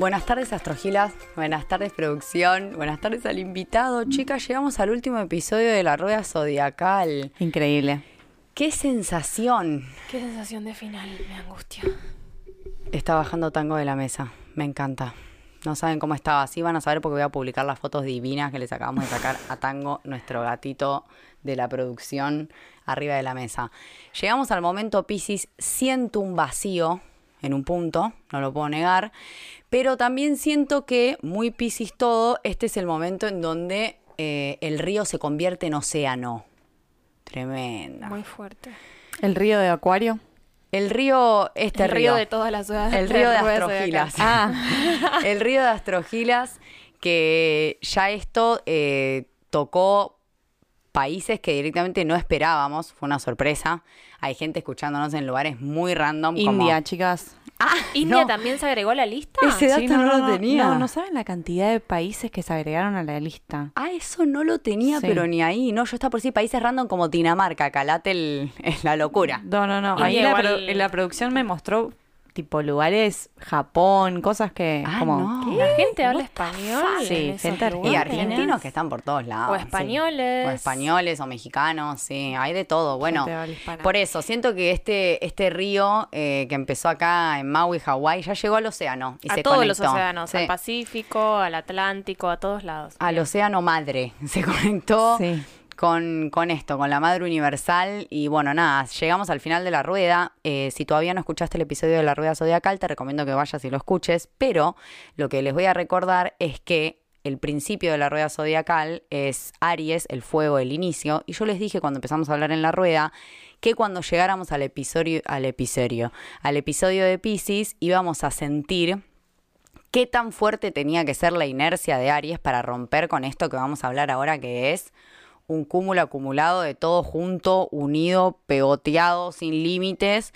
Buenas tardes, Astrogilas. Buenas tardes, producción. Buenas tardes al invitado. Chicas, llegamos al último episodio de La Rueda Zodiacal. Increíble. ¡Qué sensación! Qué sensación de final, me angustia. Está bajando tango de la mesa. Me encanta. No saben cómo estaba. Sí van a saber porque voy a publicar las fotos divinas que les acabamos de sacar a Tango, nuestro gatito de la producción, arriba de la mesa. Llegamos al momento, Piscis. Siento un vacío en un punto, no lo puedo negar. Pero también siento que, muy Piscis todo, este es el momento en donde eh, el río se convierte en océano. Tremenda. Muy fuerte. El río de Acuario. El río, este el río de todas las ciudades. El río de Rueda Astrogilas. Ah. el río de Astrogilas, que ya esto eh, tocó países que directamente no esperábamos, fue una sorpresa. Hay gente escuchándonos en lugares muy random. como- India, chicas. Ah, ¿India no. también se agregó a la lista? Ese dato Sí, no, lo tenía. No, no saben la cantidad de países que se agregaron a la lista. Ah, eso no lo tenía, Sí. pero ni ahí. No, yo estaba por decir países random como Dinamarca, calate el, es la locura. No, no, no. India Ahí en la, en la producción me mostró tipo lugares, Japón, cosas que Ah, como... no. La gente habla español. Sí, gente lugares? Y argentinos que están por todos lados. O sí. españoles. O españoles o mexicanos, sí, hay de todo. Bueno, por eso, siento que este, este río eh, que empezó acá en Maui, Hawái, ya llegó al océano y a se todos los océanos, Sí. al Pacífico, al Atlántico, a todos lados. Al océano madre. Se conectó Sí. Con, con esto, con la madre universal. Y bueno, nada, llegamos al final de la rueda. Eh, si todavía no escuchaste el episodio de la rueda zodiacal, te recomiendo que vayas y lo escuches. Pero lo que les voy a recordar es que el principio de la rueda zodiacal es Aries, el fuego, el inicio. Y yo les dije cuando empezamos a hablar en la rueda que cuando llegáramos al episodio, al episodio, al episodio de Pisces, íbamos a sentir qué tan fuerte tenía que ser la inercia de Aries para romper con esto que vamos a hablar ahora, que es un cúmulo acumulado de todo junto, unido, pegoteado, sin límites.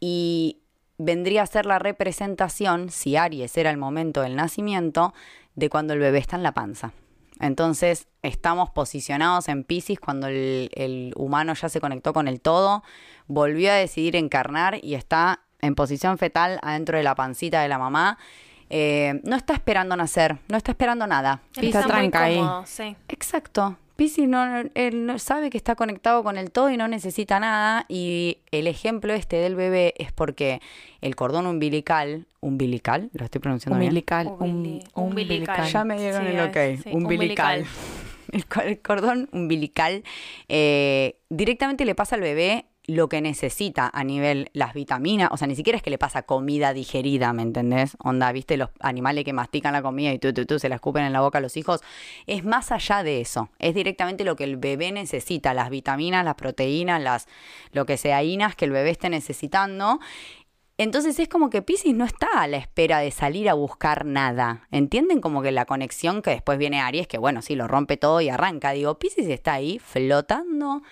Y vendría a ser la representación, si Aries era el momento del nacimiento, de cuando el bebé está en la panza. Entonces estamos posicionados en Pisces cuando el, el humano ya se conectó con el todo, volvió a decidir encarnar y está en posición fetal adentro de la pancita de la mamá. Eh, no está esperando nacer, no está esperando nada. Él Está está tranca ahí. sí. Exacto. Piscis no, él no- sabe que está conectado con el todo y no necesita nada. Y el ejemplo este del bebé es porque el cordón umbilical, umbilical, lo estoy pronunciando bien. Umbilical. Umbili- um- umbilical. Ya me dieron Sí, el ok. sí, umbilical. umbilical. El cordón umbilical eh, directamente le pasa al bebé lo que necesita a nivel las vitaminas, o sea, ni siquiera es que le pasa comida digerida, ¿me entendés? Onda, ¿viste los animales que mastican la comida y tú, tú, tú, se la escupen en la boca a los hijos? Es más allá de eso, es directamente lo que el bebé necesita, las vitaminas, las proteínas, las, lo que sea, inas que el bebé esté necesitando. Entonces es como que Pisces no está a la espera de salir a buscar nada. ¿Entienden? Como que la conexión que después viene Aries, que bueno, sí, lo rompe todo y arranca. Digo, Pisces está ahí flotando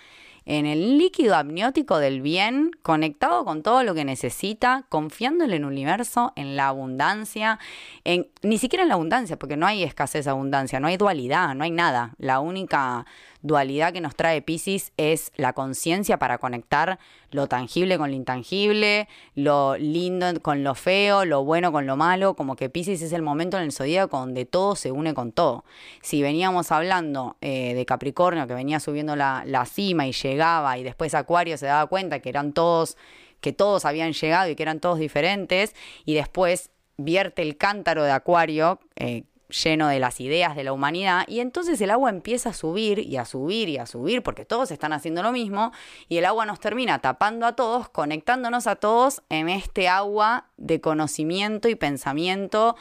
en el líquido amniótico del bien, conectado con todo lo que necesita, confiando en el universo, en la abundancia, en ni siquiera en la abundancia, porque no hay escasez abundancia, no hay dualidad, no hay nada. La única dualidad que nos trae Pisces es la conciencia para conectar lo tangible con lo intangible, lo lindo con lo feo, lo bueno con lo malo, como que Pisces es el momento en el zodíaco donde todo se une con todo. Si veníamos hablando eh, de Capricornio, que venía subiendo la, la cima y llegaba, y después Acuario se daba cuenta que eran todos, que todos habían llegado y que eran todos diferentes, y después vierte el cántaro de Acuario, eh, lleno de las ideas de la humanidad y entonces el agua empieza a subir y a subir y a subir porque todos están haciendo lo mismo y el agua nos termina tapando a todos, conectándonos a todos en este agua de conocimiento y pensamiento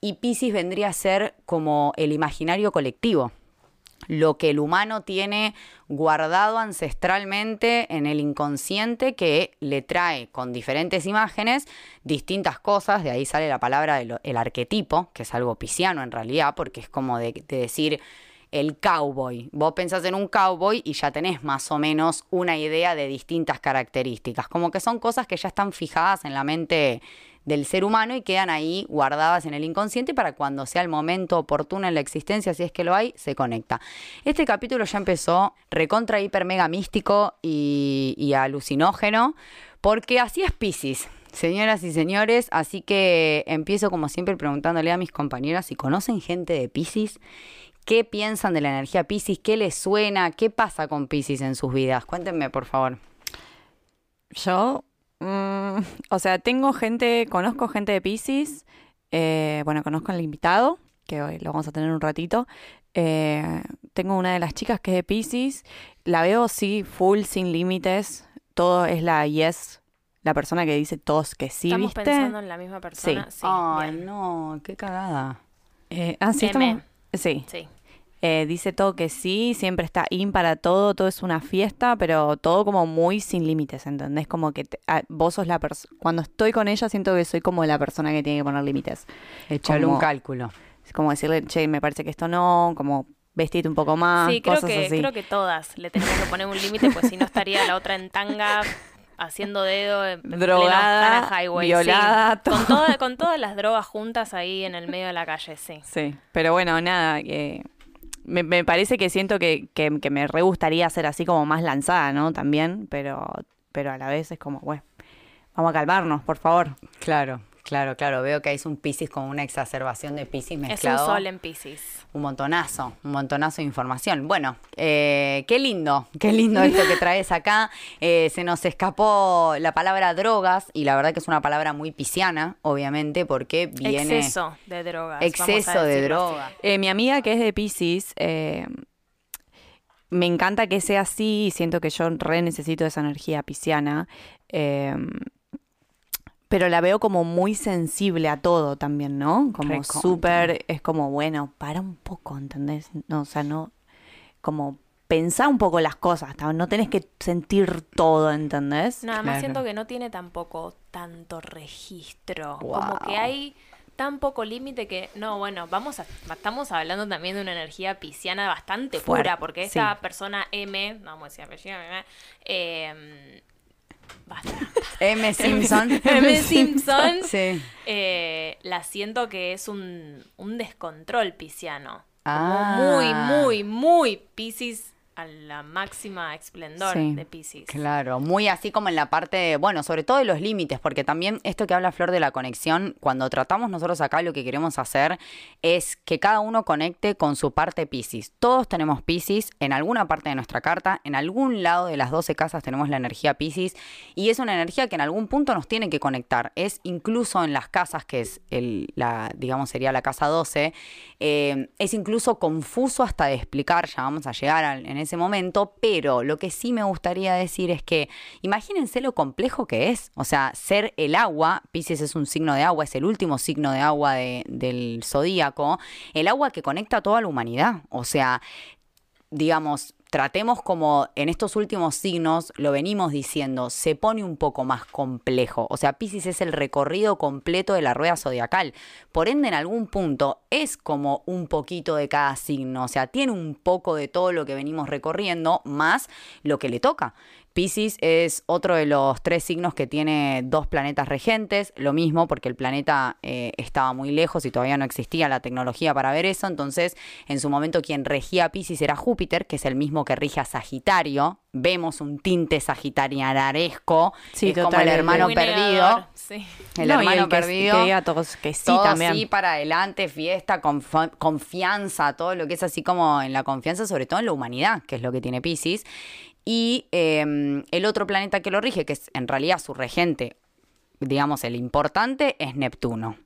y Pisces vendría a ser como el imaginario colectivo lo que el humano tiene guardado ancestralmente en el inconsciente que le trae con diferentes imágenes distintas cosas, de ahí sale la palabra del el arquetipo, que es algo pisciano en realidad, porque es como de, de decir, el cowboy. Vos pensás en un cowboy y ya tenés más o menos una idea de distintas características. Como que son cosas que ya están fijadas en la mente del ser humano y quedan ahí guardadas en el inconsciente para cuando sea el momento oportuno en la existencia, si es que lo hay, se conecta. Este capítulo ya empezó recontra, hiper, mega místico y, alucinógeno, porque así es Pisces. Señoras y señores, así que empiezo como siempre preguntándole a mis compañeras si conocen gente de Pisces, qué piensan de la energía Pisces, qué les suena, qué pasa con Pisces en sus vidas. Cuéntenme, por favor. Yo, mm, o sea, tengo gente, conozco gente de Pisces. eh, bueno, conozco al invitado, que hoy lo vamos a tener un ratito. eh, tengo una de las chicas que es de Pisces. La veo, sí, full, sin límites. Todo es la yes, la persona que dice todos que sí, Estamos ¿viste? pensando en la misma persona. Sí, Ay, bien. no, qué cagada. Eh, ah, sí, estamos- Sí. Sí. Eh, dice todo que sí, siempre está in para todo, todo es una fiesta, pero todo como muy sin límites, ¿entendés? Como que te- ah, vos sos la persona, cuando estoy con ella siento que soy como la persona que tiene que poner límites. Echale un cálculo. Es como decirle, che, me parece que esto no, como vestirte un poco más, sí, creo cosas que, así. creo que todas le tenemos que poner un límite, pues si no estaría la otra en tanga haciendo dedo en Drogada, Highway. sí. violada, todo. Con, toda- con todas las drogas juntas ahí en el medio de la calle, sí. Sí, pero bueno, nada, eh, me, me parece que siento que, que, que me re gustaría ser así como más lanzada, ¿no? También, pero, pero a la vez es como, bueno, vamos a calmarnos, por favor. Claro, claro, claro. Veo que hay un Pisces con una exacerbación de Pisces Es un mezclado. sol en Pisces. Un montonazo, un montonazo de información. Bueno, eh, qué lindo, qué lindo esto que traes acá. Eh, se nos escapó la palabra drogas y la verdad que es una palabra muy pisciana, obviamente, porque viene... Exceso de drogas. Exceso de decirlo así. droga. Eh, mi amiga que es de Pisces, eh, me encanta que sea así y siento que yo re necesito esa energía pisciana. eh, pero la veo como muy sensible a todo también, ¿no? Como súper, es como, bueno, para un poco, ¿entendés? No, o sea, no, como pensá un poco las cosas, no tenés que sentir todo, ¿entendés? Nada Claro. más siento que no tiene tampoco tanto registro. Wow. Como que hay tan poco límite que, no, bueno, vamos a, estamos hablando también de una energía pisciana bastante pura, porque esta sí. persona M, no vamos a decir apellido, M, eh. M. Simpson. M. Simpson, Sí. eh, la siento que es un, un descontrol pisciano. Como Ah. muy, muy, muy Piscis a la máxima esplendor Sí, de Piscis. Claro, muy así como en la parte, de- bueno, sobre todo de los límites, porque también esto que habla Flor de la conexión, cuando tratamos nosotros acá lo que queremos hacer es que cada uno conecte con su parte Piscis. Todos tenemos Piscis en alguna parte de nuestra carta, en algún lado de las 12 casas tenemos la energía Piscis y es una energía que en algún punto nos tiene que conectar. Es incluso en las casas, que es el, la, digamos, sería la casa 12, eh, es incluso confuso hasta de explicar, ya vamos a llegar en ese momento, pero lo que sí me gustaría decir es que imagínense lo complejo que es, o sea, ser el agua, Pisces es un signo de agua, es el último signo de agua de- del zodíaco, el agua que conecta a toda la humanidad, o sea, digamos, tratemos como en estos últimos signos, lo venimos diciendo, se pone un poco más complejo. O sea, Pisces es el recorrido completo de la rueda zodiacal. Por ende, en algún punto es como un poquito de cada signo. O sea, tiene un poco de todo lo que venimos recorriendo, más lo que le toca. Pisces es otro de los tres signos que tiene dos planetas regentes, lo mismo porque el planeta eh, estaba muy lejos y todavía no existía la tecnología para ver eso, entonces en su momento quien regía a Pisces era Júpiter, que es el mismo que rige a Sagitario, vemos un tinte sagitarianesco, Sí, es como total, el el- hermano perdido, Sí. el No, y hermano el que- perdido. Que diga todos que sí todo también. así para adelante, fiesta, conf- confianza, todo lo que es así como en la confianza, sobre todo en la humanidad, que es lo que tiene Pisces. Y eh, el otro planeta que lo rige, que es en realidad su regente, digamos el importante, es Neptuno.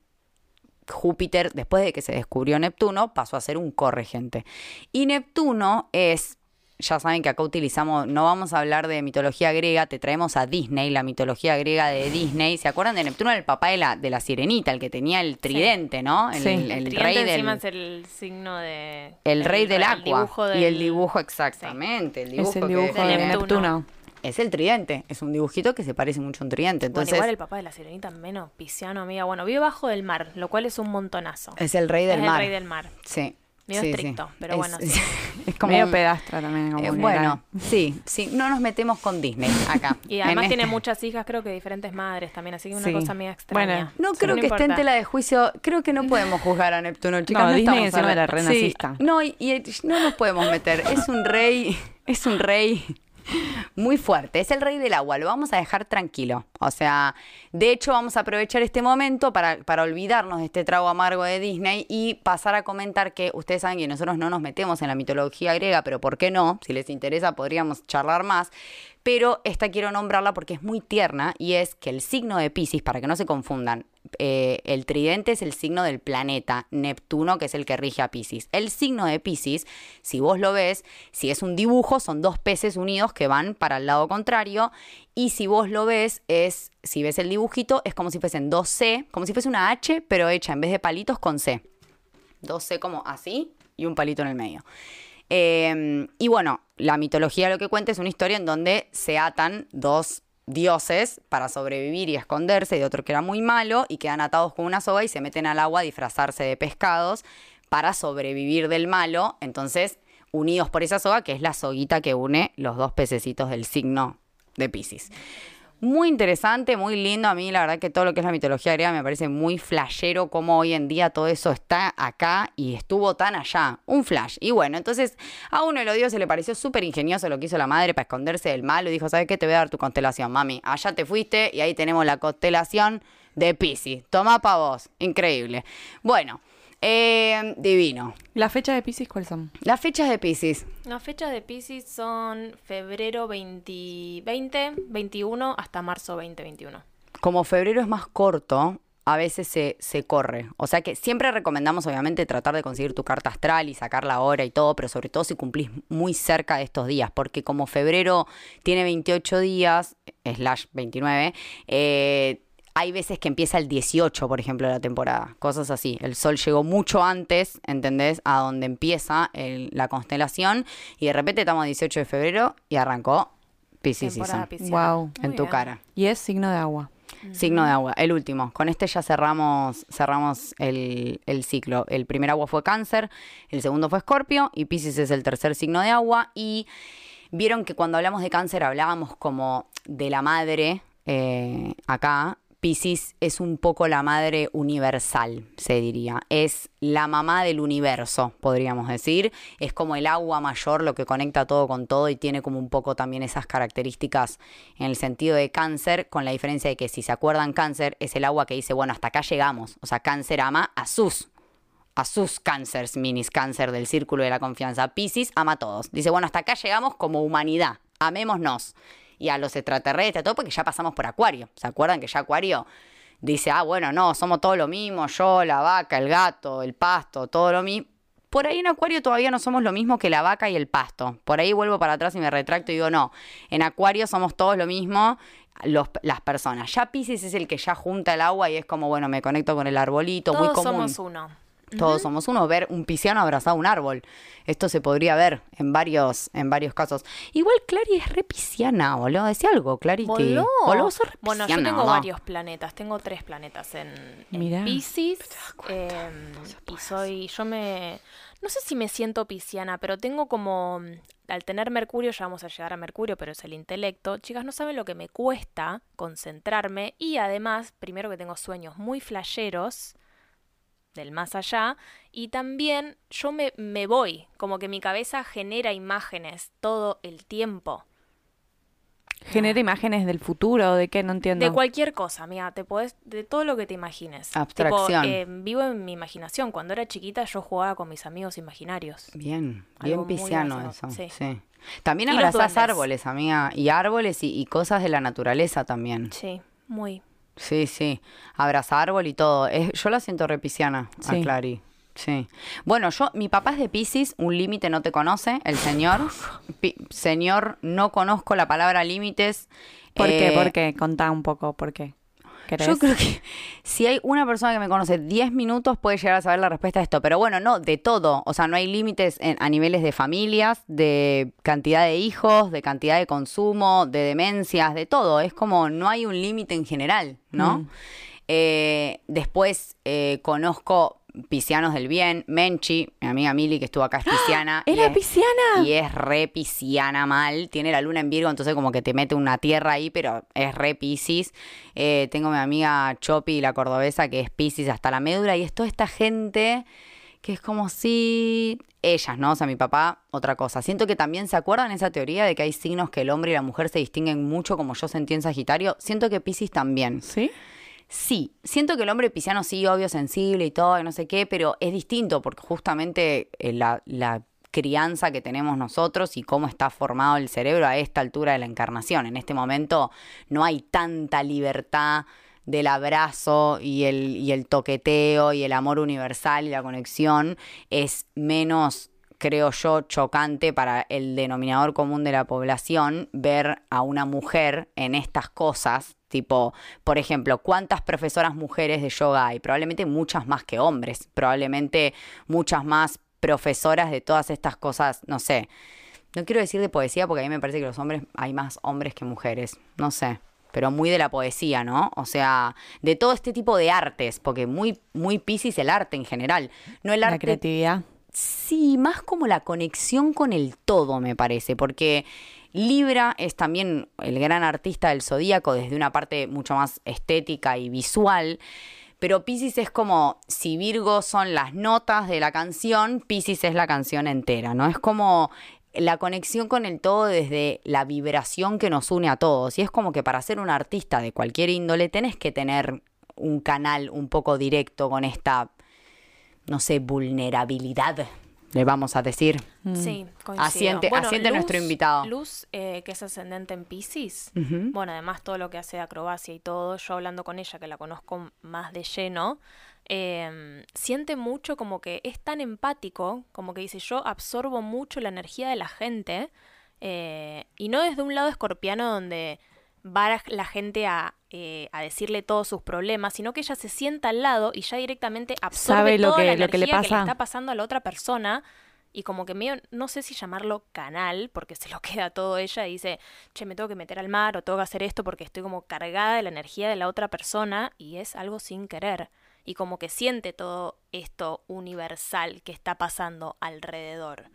Júpiter, después de que se descubrió Neptuno, pasó a ser un corregente. Y Neptuno es, ya saben que acá utilizamos, no vamos a hablar de mitología griega, te traemos a Disney, la mitología griega de Disney. ¿Se acuerdan de Neptuno? El papá de la, de la sirenita, el que tenía el tridente, ¿no? El, Sí. el- El, el tridente rey del... encima es el signo de... El rey del agua. dibujo Y el del- dibujo, exactamente. El dibujo es el que- dibujo de de Neptuno. Neptuno. Es el tridente. Es un dibujito que se parece mucho a un tridente. Bueno, Entonces, igual el papá de la sirenita menos pisciano, amiga. Bueno, vive bajo del mar, lo cual es un montonazo. es el rey del Es mar. el rey del mar. Sí. Medio Sí, sí. estricto, pero Es- bueno, sí. Es como Medio un- pedastra también. como eh, bueno, sí, sí, no nos metemos con Disney acá. Y además En tiene este- muchas hijas, creo que diferentes madres también, así que una Sí. cosa media extraña. Bueno, No Sí, creo no que esté en tela de juicio. Creo que no podemos juzgar a Neptuno, chicas. No, No, Disney estamos encima era re Sí, nazista. no, y, y no nos podemos meter. Es un rey, es un rey muy fuerte. Es el rey del agua. Lo vamos a dejar tranquilo. O sea, de hecho, vamos a aprovechar este momento para, para olvidarnos de este trago amargo de Disney y pasar a comentar que ustedes saben que nosotros no nos metemos en la mitología griega, pero ¿por qué no? Si les interesa, podríamos charlar más. Pero esta quiero nombrarla porque es muy tierna y es que el signo de Pisces, para que no se confundan, eh, el tridente es el signo del planeta Neptuno, que es el que rige a Pisces. El signo de Pisces, si vos lo ves, si es un dibujo, son dos peces unidos que van para el lado contrario. Y si vos lo ves, es, si ves el dibujito, es como si fuesen dos C, como si fuese una H, pero hecha en vez de palitos con C. Dos C como así y un palito en el medio. Eh, y bueno, la mitología lo que cuenta es una historia en donde se atan dos dioses para sobrevivir y esconderse de otro que era muy malo y quedan atados con una soga y se meten al agua a disfrazarse de pescados para sobrevivir del malo. Entonces, unidos por esa soga, que es la soguita que une los dos pececitos del signo de Pisces. Muy interesante, muy lindo. A mí la verdad que todo lo que es la mitología griega me parece muy flashero como hoy en día todo eso está acá y estuvo tan allá. Un flash. Y bueno, entonces a uno de los dioses le pareció súper ingenioso lo que hizo la madre para esconderse del malo y dijo, ¿sabes qué? Te voy a dar tu constelación, mami. Allá te fuiste y ahí tenemos la constelación de Pisces. Toma pa' vos. Increíble. Bueno, eh, divino. ¿Las fechas de Pisces cuáles son? Las fechas de Pisces. Las fechas de Pisces son febrero 20, 20, 21 hasta marzo 2021. como febrero es más corto, a veces se, se corre. O sea que siempre recomendamos, obviamente, tratar de conseguir tu carta astral y sacar la hora y todo, pero sobre todo si cumplís muy cerca de estos días, porque como febrero tiene 28 días, slash 29, eh, hay veces que empieza el 18, por ejemplo, de la temporada. Cosas así. El sol llegó mucho antes, ¿entendés? A donde empieza el- la constelación y de repente estamos a 18 de febrero y arrancó Pisces Season. Wow. en Muy tu bien. cara. Y es signo de agua. Signo de agua, el último. Con este ya cerramos, cerramos el, el ciclo. El primer agua fue cáncer, el segundo fue escorpio y Pisces es el tercer signo de agua. Y vieron que cuando hablamos de cáncer hablábamos como de la madre eh, acá. Pisces es un poco la madre universal, se diría. Es la mamá del universo, podríamos decir. Es como el agua mayor, lo que conecta todo con todo y tiene como un poco también esas características en el sentido de cáncer, con la diferencia de que si se acuerdan cáncer, es el agua que dice, bueno, hasta acá llegamos. O sea, cáncer ama a sus a sus cánceres, minis cáncer del círculo de la confianza. Pisces ama a todos. Dice, bueno, hasta acá llegamos como humanidad. Amémonos. Y a los extraterrestres, todo porque ya pasamos por Acuario. ¿Se acuerdan que ya Acuario dice, ah, bueno, no, somos todo lo mismo, yo, la vaca, el gato, el pasto, todo lo mismo? Por ahí en Acuario todavía no somos lo mismo que la vaca y el pasto. Por ahí vuelvo para atrás y me retracto y digo, no, en Acuario somos todos lo mismo, los- las personas. Ya Pisces es el que ya junta el agua y es como, bueno, me conecto con el arbolito, muy Todos común. somos uno. Todos somos uno, ver un pisciano abrazado a un árbol. Esto se podría ver en varios, en varios casos. Igual Clary es re pisciana, boludo. Decía algo, Clary, que... Boló. Boludo, sos re Bueno, yo tengo ¿no? varios planetas, tengo tres planetas en, en. Pisces. em, y soy, yo me, no sé si me siento pisciana, pero tengo como, al tener Mercurio, ya vamos a llegar a Mercurio, pero es el intelecto. Chicas, no saben lo que me cuesta concentrarme y además, primero que tengo sueños muy flasheros del más allá y también yo me, me voy, como que mi cabeza genera imágenes todo el tiempo. ¿Genera imágenes del futuro? ¿De qué? No entiendo. De cualquier cosa, amiga, te podés, de todo lo que te imagines. Abstracción. Tipo, eh, vivo en mi imaginación. Cuando era chiquita yo jugaba con mis amigos imaginarios. Bien, Algo bien pisciano eso. Sí. sí. También abrazás árboles, amiga. Y árboles y, y cosas de la naturaleza también. Sí, muy. Sí, sí. Abraza árbol y todo. Es- yo la siento re pisciana a Sí. Clary. Sí. Bueno, yo, mi papá es de Pisces, un límite no te conoce, el señor. Pi- señor, no conozco la palabra límites. ¿Por qué? Eh, ¿Por qué? Contá un poco por qué. ¿Querés? Yo creo que si hay una persona que me conoce 10 minutos puede llegar a saber la respuesta a esto. Pero bueno, no, de todo. O sea, no hay límites en- a niveles de familias, de cantidad de hijos, de cantidad de consumo, de demencias, de todo. Es como no hay un límite en general, ¿no? Mm. Eh, después eh, conozco piscianos del bien. Menchi, mi amiga Mili, que estuvo acá, es pisciana. y ¡Era es- pisciana! Y es re pisciana mal. Tiene la luna en Virgo, entonces como que te mete una tierra ahí, pero es re piscis. Eh, tengo mi amiga Chopi, la cordobesa, que es piscis hasta la médula. Y es toda esta gente que es como si... Ellas, ¿no? O sea, mi papá, otra cosa. Siento que también se acuerdan esa teoría de que hay signos que el hombre y la mujer se distinguen mucho, como yo sentí en Sagitario. Siento que Piscis también. ¿Sí? Sí, siento que el hombre pisciano sí, obvio, sensible y todo, y no sé qué, pero es distinto porque justamente eh, la, la crianza que tenemos nosotros y cómo está formado el cerebro a esta altura de la encarnación. En este momento no hay tanta libertad del abrazo y el, y el toqueteo y el amor universal y la conexión. Es menos creo yo, chocante para el denominador común de la población ver a una mujer en estas cosas. Tipo, por ejemplo, ¿cuántas profesoras mujeres de yoga hay? Probablemente muchas más que hombres. Probablemente muchas más profesoras de todas estas cosas, no sé. No quiero decir de poesía porque a mí me parece que los hombres hay más hombres que mujeres. No sé. Pero muy de la poesía, ¿no? O sea, de todo este tipo de artes, porque muy, muy piscis el arte en general. No el La arte creatividad. Sí, más como la conexión con el todo, me parece, porque Libra es también el gran artista del zodíaco desde una parte mucho más estética y visual. Pero Pisces es como si Virgo son las notas de la canción, Pisces es la canción entera, ¿no? Es como la conexión con el todo desde la vibración que nos une a todos. Y es como que para ser un artista de cualquier índole tenés que tener un canal un poco directo con esta no sé, vulnerabilidad, le vamos a decir. Sí, coincido. Asiente- Bueno, asiente nuestro invitado. Luz, eh, que es ascendente en Pisces. Bueno, además todo lo que hace de acrobacia y todo, yo hablando con ella, que la conozco más de lleno, eh, siente mucho como que es tan empático, como que dice, yo absorbo mucho la energía de la gente, eh, y no desde un lado escorpiano donde va la gente a, eh, a decirle todos sus problemas, sino que ella se sienta al lado y ya directamente absorbe Sabe lo toda que- la lo que le energía pasa. está pasando a la otra persona y como que medio, no sé si llamarlo canal, porque se lo queda todo ella y dice, che, me tengo que meter al mar o tengo que hacer esto porque estoy como cargada de la energía de la otra persona y es algo sin querer. Y como que siente todo esto universal que está pasando alrededor.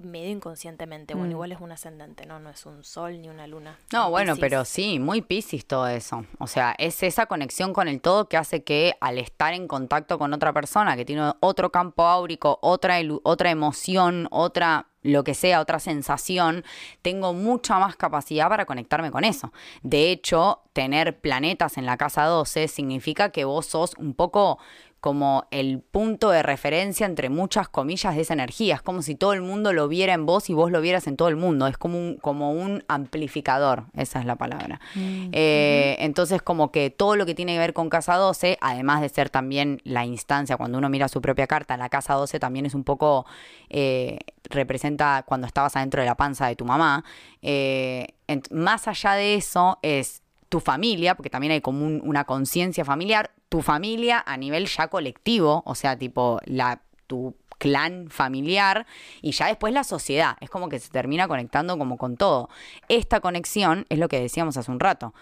Medio inconscientemente. Bueno, Mm. igual es un ascendente, ¿no? No es un sol ni una luna. No, en bueno, pero sí, muy piscis todo eso. O sea, es esa conexión con el todo que hace que al estar en contacto con otra persona que tiene otro campo áurico, otra, otra emoción, otra lo que sea, otra sensación, tengo mucha más capacidad para conectarme con eso. De hecho, tener planetas en la casa 12 significa que vos sos un poco como el punto de referencia entre muchas comillas de esa energía. Es como si todo el mundo lo viera en vos y vos lo vieras en todo el mundo. Es como un, como un amplificador, esa es la palabra. Eh, Entonces, como que todo lo que tiene que ver con casa 12, además de ser también la instancia, cuando uno mira su propia carta, la casa 12 también es un poco, eh, representa cuando estabas adentro de la panza de tu mamá. Eh, más allá de eso, es tu familia, porque también hay como un- una conciencia familiar, tu familia a nivel ya colectivo, o sea, tipo la tu clan familiar y ya después la sociedad, es como que se termina conectando como con todo. Esta conexión es lo que decíamos hace un rato.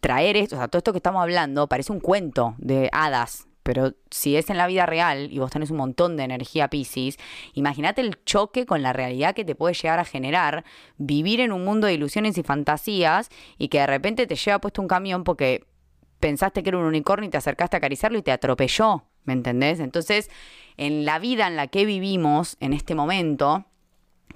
Traer esto, o sea, todo esto que estamos hablando parece un cuento de hadas, pero si es en la vida real y vos tenés un montón de energía Pisces, imagínate el choque con la realidad que te puede llegar a generar vivir en un mundo de ilusiones y fantasías y que de repente te lleva puesto un camión porque pensaste que era un unicornio y te acercaste a acariciarlo y te atropelló, ¿me entendés? Entonces, en la vida en la que vivimos en este momento,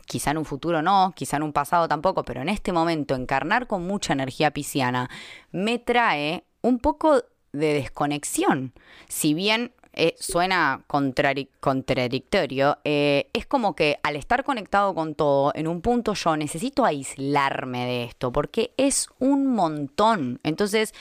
quizá en un futuro no, quizá en un pasado tampoco, pero en este momento encarnar con mucha energía pisciana me trae un poco de desconexión. Si bien eh, suena contrari- contradictorio, eh, es como que al estar conectado con todo, en un punto yo necesito aislarme de esto, porque es un montón. Entonces,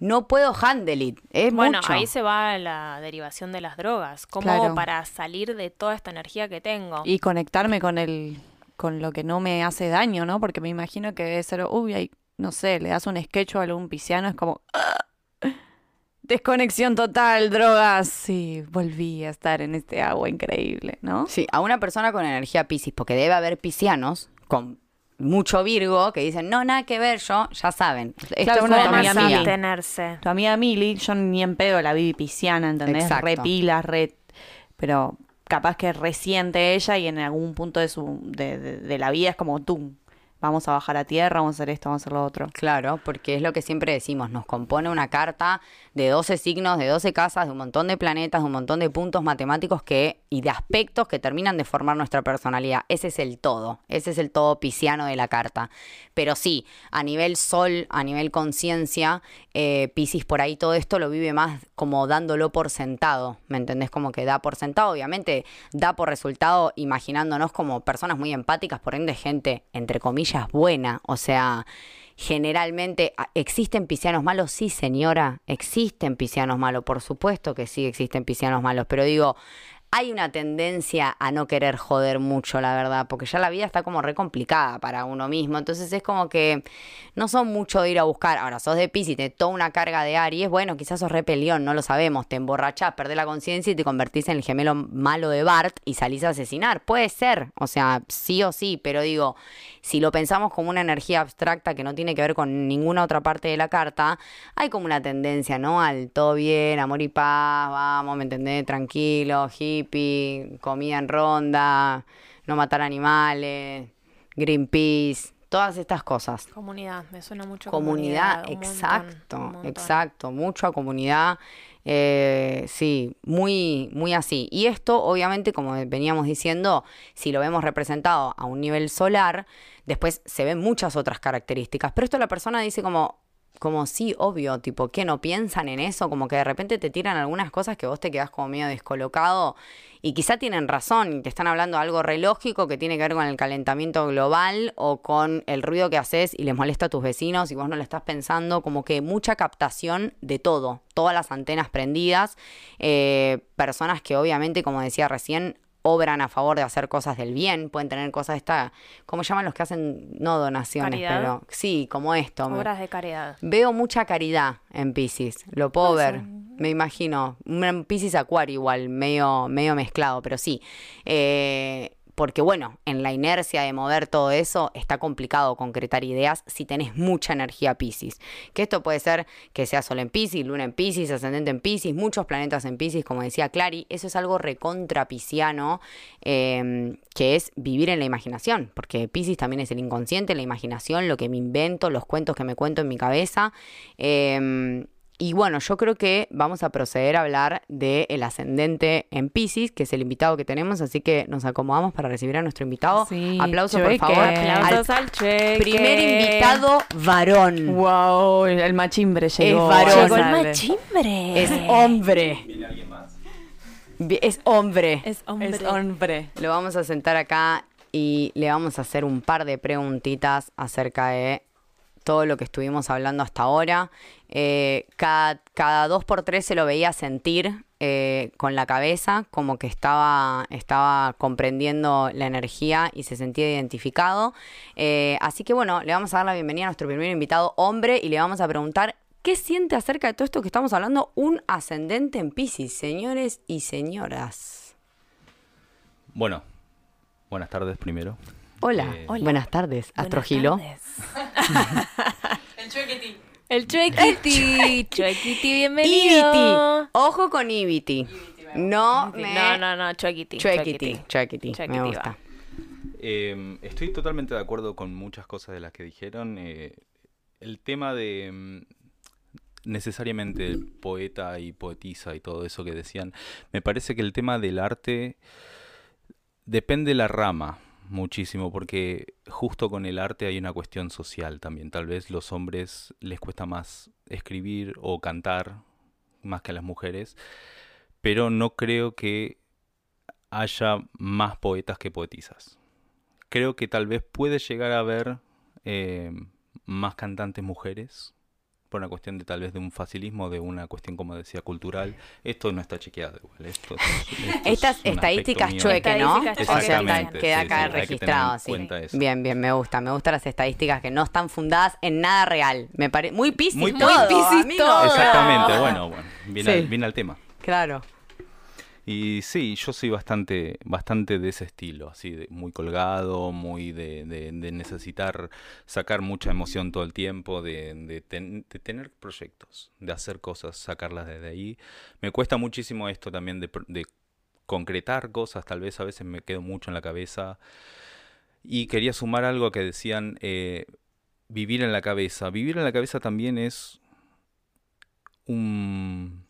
no puedo handle it. Es Bueno, mucho. ahí se va la derivación de las drogas. ¿Cómo hago para salir de toda esta energía que tengo? Y conectarme con el con lo que no me hace daño, ¿no? Porque me imagino que debe ser, uy, hay, no sé, le das un sketch a algún pisciano, es como "Ah, desconexión total, drogas. Sí, volví a estar en este agua increíble, ¿no? Sí, a una persona con energía Piscis, porque debe haber piscianos con mucho Virgo que dicen, no, nada que ver, yo, ya saben. Esto Claro, es una de mis energía. amigas. abstenerse. Tu amiga Mili, yo ni en pedo la vi pisciana, ¿entendés? Exacto. Re pilas, re pero capaz que resiente ella y en algún punto de su de, de- de la vida es como tú, vamos a bajar a tierra, vamos a hacer esto, vamos a hacer lo otro. Claro, porque es lo que siempre decimos, nos compone una carta de 12 signos, de 12 casas, de un montón de planetas, de un montón de puntos matemáticos que y de aspectos que terminan de formar nuestra personalidad. Ese es el todo, ese es el todo pisciano de la carta. Pero sí, a nivel sol, a nivel conciencia, eh, Piscis por ahí todo esto lo vive más como dándolo por sentado, ¿me entendés? Como que da por sentado, obviamente da por resultado imaginándonos como personas muy empáticas, por ende gente, entre comillas, buena, o sea generalmente ah, existen piscianos malos, sí señora, existen piscianos malos, por supuesto que sí existen piscianos malos, pero digo, hay una tendencia a no querer joder mucho, la verdad, porque ya la vida está como re complicada para uno mismo, entonces es como que no son mucho de ir a buscar, ahora sos de Piscis, te toda una carga de Aries, bueno, quizás sos re peleón, no lo sabemos, te emborrachás, perdés la conciencia y te convertís en el gemelo malo de Bart y salís a asesinar, puede ser, o sea, sí o sí, pero digo, si lo pensamos como una energía abstracta que no tiene que ver con ninguna otra parte de la carta, hay como una tendencia, ¿no? Al todo bien, amor y paz, vamos, ¿me entendés? Tranquilo, hippie, comida en ronda, no matar animales, Greenpeace, todas estas cosas. Comunidad, me suena mucho Comunidad, un montón, exacto, montón. exacto, mucho a comunidad, eh, sí, muy, muy así. Y esto, obviamente, como veníamos diciendo, si lo vemos representado a un nivel solar, después se ven muchas otras características. Pero esto la persona dice como, como sí, obvio, tipo, ¿qué no piensan en eso? Como que de repente te tiran algunas cosas que vos te quedás como medio descolocado y quizá tienen razón y te están hablando algo re lógico que tiene que ver con el calentamiento global o con el ruido que haces y les molesta a tus vecinos y vos no lo estás pensando, como que mucha captación de todo, todas las antenas prendidas, eh, personas que obviamente, como decía recién, obran a favor de hacer cosas del bien, pueden tener cosas esta, ¿cómo llaman los que hacen no donaciones, Caridad. pero sí, como esto. Obras de caridad. Veo mucha caridad en Pisces, lo puedo ver, me imagino. Un Pisces Acuario igual, medio, medio mezclado, pero sí. Eh, porque bueno, en la inercia de mover todo eso está complicado concretar ideas si tenés mucha energía Pisces. Que esto puede ser que sea Sol en Pisces, Luna en Pisces, Ascendente en Pisces, muchos planetas en Pisces, como decía Clary, eso es algo recontra pisciano, eh, que es vivir en la imaginación, porque Pisces también es el inconsciente, la imaginación, lo que me invento, los cuentos que me cuento en mi cabeza. Eh, y bueno, yo creo que vamos a proceder a hablar del ascendente en Pisces, que es el invitado que tenemos, así que nos acomodamos para recibir a nuestro invitado. Sí, Aplauso, cheque. por favor. Aplausos al al cheque. primer invitado varón. Wow, el, machimbre llegó. varón. Llegó el machimbre. Es hombre. Vi- Es hombre. Es hombre. Es hombre. Lo vamos a sentar acá y le vamos a hacer un par de preguntitas acerca de todo lo que estuvimos hablando hasta ahora. Eh, cada, cada dos por tres se lo veía sentir eh, con la cabeza, como que estaba, estaba comprendiendo la energía y se sentía identificado. Eh, así que bueno, le vamos a dar la bienvenida a nuestro primer invitado, hombre, y le vamos a preguntar qué siente acerca de todo esto que estamos hablando, un ascendente en Pisces, señores y señoras. Bueno, buenas tardes primero. Hola, Eh, buenas tardes, Astrogilo. El Chuequiti. Chuequiti, bienvenido. Ibiti. Ojo con Ibiti. No me... No, no, no, Chuequiti. Chuequiti. Chuequiti. Chuequiti Me gusta. eh, estoy totalmente de acuerdo con muchas cosas de las que dijeron. eh, el tema de mm, necesariamente el poeta y poetisa y todo eso que decían, me parece que el tema del arte depende la rama muchísimo, porque justo con el arte hay una cuestión social también. Tal vez los hombres les cuesta más escribir o cantar más que a las mujeres, pero no creo que haya más poetas que poetisas. Creo que tal vez puede llegar a haber eh, más cantantes mujeres, por una cuestión de tal vez de un facilismo, de una cuestión, como decía, cultural. Esto no está chequeado igual. Esto, es- esto es Estas estadísticas chueque, ¿no? Estadísticas O sea, Exactamente, está- queda sí, acá sí, hay que tener registrado, en sí. eso. Bien, bien, me gusta. Me gustan las estadísticas que no están fundadas en nada real. Me parece muy piscis Muy todo, piscis amigo. todo. Exactamente, bueno, bueno, viene, Sí. al, viene al tema. Claro. Y sí, yo soy bastante, bastante de ese estilo, así, de, muy colgado, muy de, de- de necesitar sacar mucha emoción todo el tiempo, de, ten- de tener proyectos, de hacer cosas, sacarlas desde ahí. Me cuesta muchísimo esto también de concretar cosas, tal vez a veces me quedo mucho en la cabeza. Y quería sumar algo que decían, eh, vivir en la cabeza. Vivir en la cabeza también es un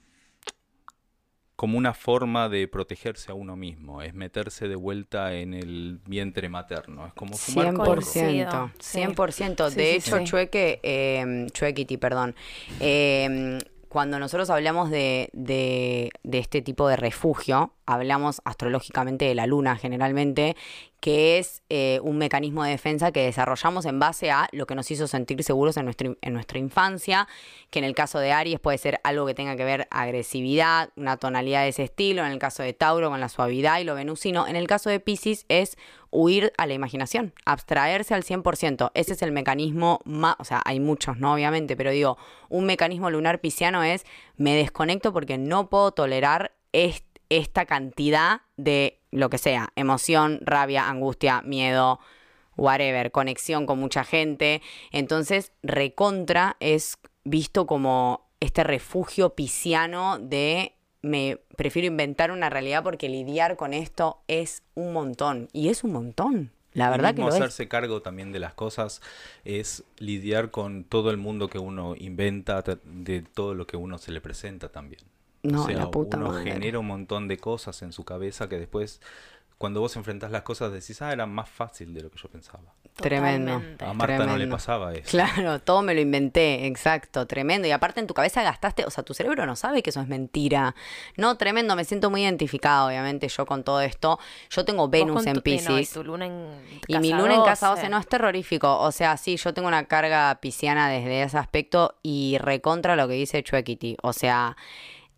como una forma de protegerse a uno mismo, es meterse de vuelta en el vientre materno, es como fumar 100%, porro. Coincido, sí. 100%. Sí, de sí, hecho, sí. Chueque, eh, Chuequiti, perdón, eh, cuando nosotros hablamos de, de- de este tipo de refugio, hablamos astrológicamente de la luna generalmente, que es eh, un mecanismo de defensa que desarrollamos en base a lo que nos hizo sentir seguros en nuestra, en nuestra infancia, que en el caso de Aries puede ser algo que tenga que ver agresividad, una tonalidad de ese estilo, en el caso de Tauro con la suavidad y lo venusino, en el caso de Pisces es huir a la imaginación, abstraerse al 100%. Ese es el mecanismo más, o sea, hay muchos, ¿no? Obviamente, pero digo, un mecanismo lunar pisciano es me desconecto porque no puedo tolerar est- esta cantidad de lo que sea, emoción, rabia, angustia, miedo, whatever, conexión con mucha gente. Entonces, recontra es visto como este refugio pisciano de me prefiero inventar una realidad porque lidiar con esto es un montón. Y es un montón. La Y verdad que lo es. hacerse cargo también de las cosas es lidiar con todo el mundo que uno inventa, de todo lo que uno se le presenta también. No, o sea, la puta uno madre. genera un montón de cosas en su cabeza que después, cuando vos enfrentás las cosas, decís, ah, era más fácil de lo que yo pensaba. Tremendo. A Marta no le Tremendo. pasaba eso. Claro, todo me lo inventé, exacto, tremendo. Y aparte en tu cabeza gastaste, o sea, tu cerebro no sabe que eso es mentira. No, tremendo, me siento muy identificada, obviamente, yo con todo esto. Yo tengo Venus en eh, no, y Pisces. tu luna en Y mi luna en casa 12. 12 no es terrorífico. O sea, sí, yo tengo una carga pisciana desde ese aspecto y recontra lo que dice Chuequiti. O sea,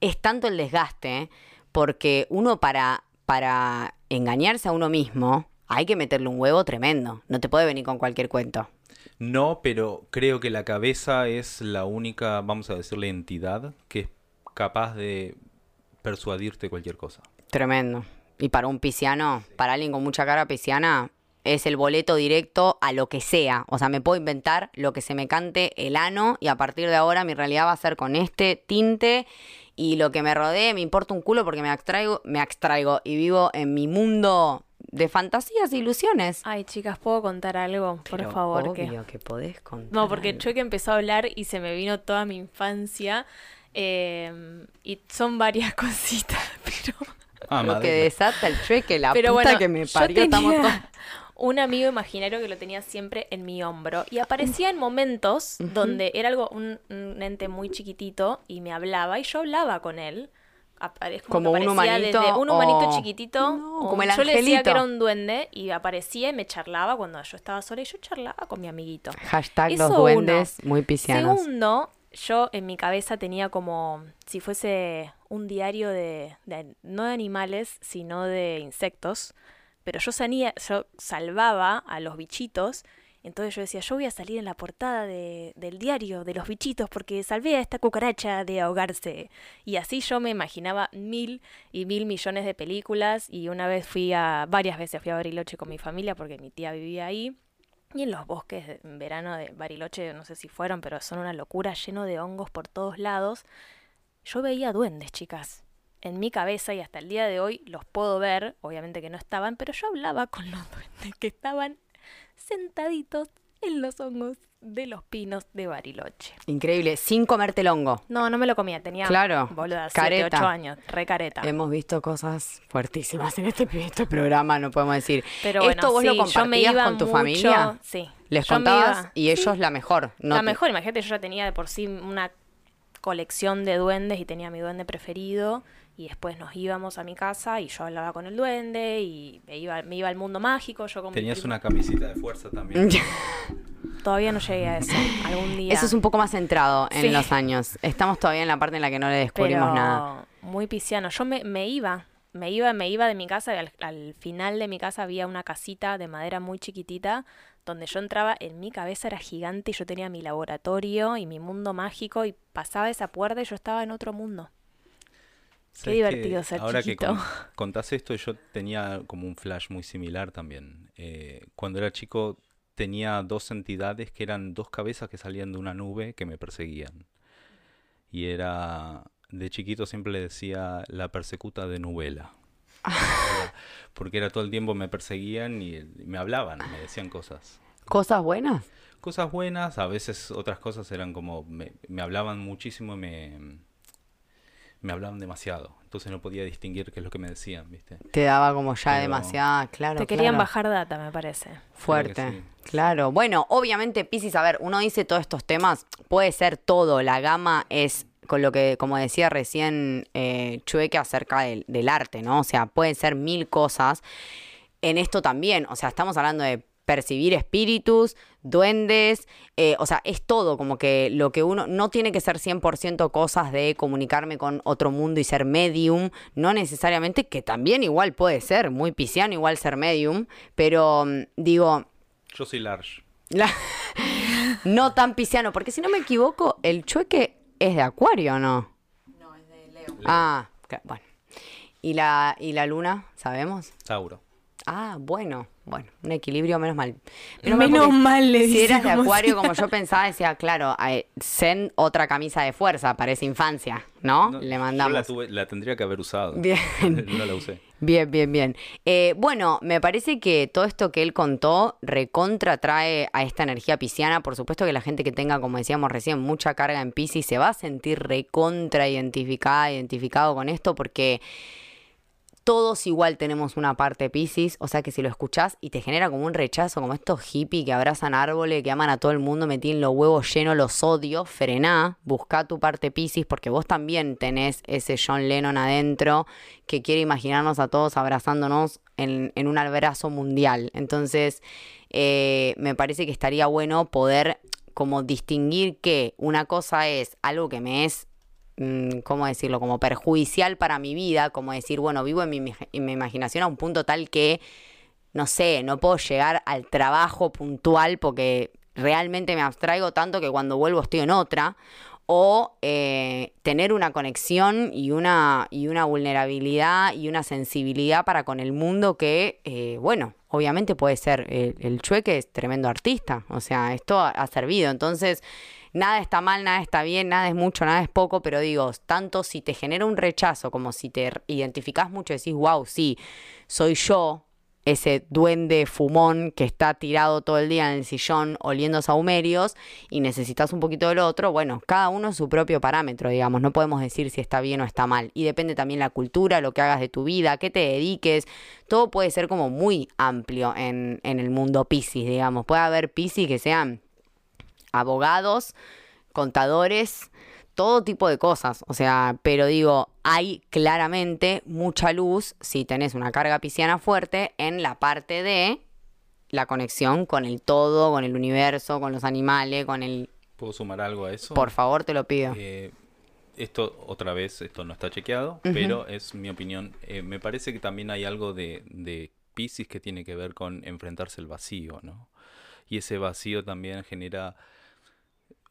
es tanto el desgaste porque uno para, para engañarse a uno mismo hay que meterle un huevo tremendo. No te puede venir con cualquier cuento. No, pero creo que la cabeza es la única, vamos a decirle, entidad que es capaz de persuadirte cualquier cosa. Tremendo. Y para un pisciano, para alguien con mucha cara pisciana, es el boleto directo a lo que sea. O sea, me puedo inventar lo que se me cante el ano y a partir de ahora mi realidad va a ser con este tinte y lo que me rodee me importa un culo porque me abstraigo, me abstraigo y vivo en mi mundo de fantasías e ilusiones. Ay, chicas, ¿puedo contar algo? Por favor. que- Obvio que podés contar. No, porque algo. Chueque empezó a hablar y se me vino toda mi infancia. eh, y son varias cositas, pero... Ah, Lo que desata el chueque, la Pero puta bueno, que me yo parió, estamos tenía todos- un amigo imaginario que lo tenía siempre en mi hombro y aparecía en momentos donde era algo un, un ente muy chiquitito y me hablaba y yo hablaba con él. Apare- Como un humanito desde un humanito o- chiquitito, No, o como el yo le decía que era un duende y aparecía y me charlaba cuando yo estaba sola y yo charlaba con mi amiguito. Hashtag Eso los uno. duendes muy piscianos. Segundo, yo en mi cabeza tenía como si fuese un diario de, de- no de animales, sino de insectos. Pero yo, sanía, yo salvaba a los bichitos. Entonces yo decía, yo voy a salir en la portada de- del diario de los bichitos porque salvé a esta cucaracha de ahogarse. Y así yo me imaginaba mil y mil millones de películas. Y una vez fui a, varias veces fui a Bariloche con mi familia porque mi tía vivía ahí. Y en los bosques en verano de Bariloche, no sé si fueron, pero son una locura, lleno de hongos por todos lados. Yo veía duendes, chicas. En mi cabeza y hasta el día de hoy los puedo ver, obviamente que no estaban, pero yo hablaba con los duendes que estaban sentaditos en los hongos de los pinos de Bariloche. Increíble, sin comerte el hongo. No, no me lo comía, tenía Claro, boluda, 7, careta. 8 años, re careta. Hemos visto cosas fuertísimas en este, este programa, no podemos decir. Pero ¿Esto bueno, vos lo sí, me compartías con tu mucho- familia? Sí. Les Yo contabas y sí. ellos la mejor. No la te- mejor, imagínate, yo ya tenía de por sí una colección de duendes y tenía mi duende preferido y después nos íbamos a mi casa y yo hablaba con el duende y me iba, me iba al mundo mágico, yo con Tenías una camisita de fuerza también. Todavía no llegué a eso, algún día. Eso es un poco más centrado en Sí. los años. Estamos todavía en la parte en la que no le descubrimos pero nada. muy pisciano. Yo me, me iba, me iba, me iba de mi casa y al, al final de mi casa había una casita de madera muy chiquitita donde yo entraba, en mi cabeza era gigante y yo tenía mi laboratorio y mi mundo mágico y pasaba esa puerta y yo estaba en otro mundo. Qué ¿Sabés que divertido ser Ahora chiquito. que con- contás esto, yo tenía como un flash muy similar también. Eh, cuando era chico tenía dos entidades que eran dos cabezas que salían de una nube que me perseguían. Y era, de chiquito siempre le decía la persecuta de Nubela. Porque era todo el tiempo me perseguían y me hablaban, me decían cosas. ¿Cosas buenas? Cosas buenas, a veces otras cosas eran como, me, me hablaban muchísimo y me, me hablaban demasiado. Entonces no podía distinguir qué es lo que me decían, ¿viste? Te daba como ya Pero- demasiada, claro. Te querían claro. bajar data, me parece. Fuerte, sí. claro. Bueno, obviamente, Piscis, a ver, uno dice todos estos temas, puede ser todo, la gama es con lo que, como decía recién eh, Chueque acerca del, del arte, ¿no? O sea, pueden ser mil cosas. En esto también, o sea, estamos hablando de percibir espíritus, duendes, eh, o sea, es todo, como que lo que uno, no tiene que ser 100% cosas de comunicarme con otro mundo y ser medium, no necesariamente, que también igual puede ser, muy pisciano igual ser medium, pero mm, digo, Yo soy large. la- no tan pisciano, porque si no me equivoco, el chueque es de acuario, ¿o ¿no? No, es de Leo. Ah, cla- bueno. ¿Y la, ¿Y la luna, sabemos? Tauro. Ah, bueno, bueno, un equilibrio, menos mal. Menos porque mal, le Si eras de como acuario, como yo pensaba, decía, claro, eh, Zen, otra camisa de fuerza, parece infancia, ¿no? No, Le Yo mandamos. la, tuve- la tendría que haber usado. Bien. no la usé. Bien, bien, bien. Eh, bueno, me parece que todo esto que él contó recontra trae a esta energía pisciana. Por supuesto que la gente que tenga, como decíamos recién, mucha carga en Piscis se va a sentir recontra identificada, identificado con esto, porque todos igual tenemos una parte Piscis. O sea que si lo escuchás y te genera como un rechazo, como estos hippies que abrazan árboles, que aman a todo el mundo, me tienen los huevos llenos, los odio, frená, busca tu parte Piscis, porque vos también tenés ese John Lennon adentro que quiere imaginarnos a todos abrazándonos en, en un abrazo mundial. Entonces, eh, me parece que estaría bueno poder como distinguir que una cosa es algo que me es, ¿cómo decirlo? Como perjudicial para mi vida, como decir, bueno, vivo en mi, imaginación a un punto tal que, no sé, no puedo llegar al trabajo puntual porque realmente me abstraigo tanto que cuando vuelvo estoy en otra o eh, tener una conexión y una, y una vulnerabilidad y una sensibilidad para con el mundo que, eh, bueno, obviamente puede ser, el, chueque es tremendo artista, o sea, esto ha servido, entonces nada está mal, nada está bien, nada es mucho, nada es poco, pero digo, tanto si te genera un rechazo como si te identificás mucho y decís, wow, sí, soy yo, ese duende fumón que está tirado todo el día en el sillón oliendo saumerios y necesitas un poquito del otro, bueno, cada uno su propio parámetro, digamos, no podemos decir si está bien o está mal. Y depende también la cultura, lo que hagas de tu vida, qué te dediques, todo puede ser como muy amplio en, en el mundo Piscis, digamos. Puede haber Piscis que sean abogados, contadores, todo tipo de cosas. O sea, pero digo, hay claramente mucha luz si tenés una carga pisciana fuerte en la parte de la conexión con el todo, con el universo, con los animales, con el... ¿Puedo sumar algo a eso? Por favor, te lo pido. Eh, esto, otra vez, esto no está chequeado, pero es mi opinión. Eh, me parece que también hay algo de, de Pisces que tiene que ver con enfrentarse al vacío, ¿no? Y ese vacío también genera...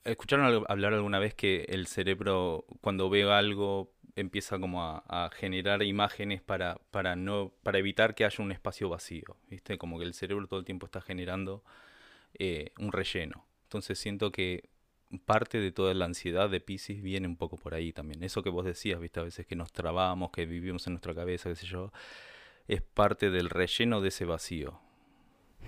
¿Escucharon hablar alguna vez que el cerebro, cuando ve algo, empieza como a, a generar imágenes para, para, no, para evitar que haya un espacio vacío? ¿Viste? Como que el cerebro todo el tiempo está generando eh, un relleno. Entonces siento que parte de toda la ansiedad de Pisces viene un poco por ahí también. Eso que vos decías, viste, a veces que nos trabamos, que vivimos en nuestra cabeza, qué sé yo, es parte del relleno de ese vacío.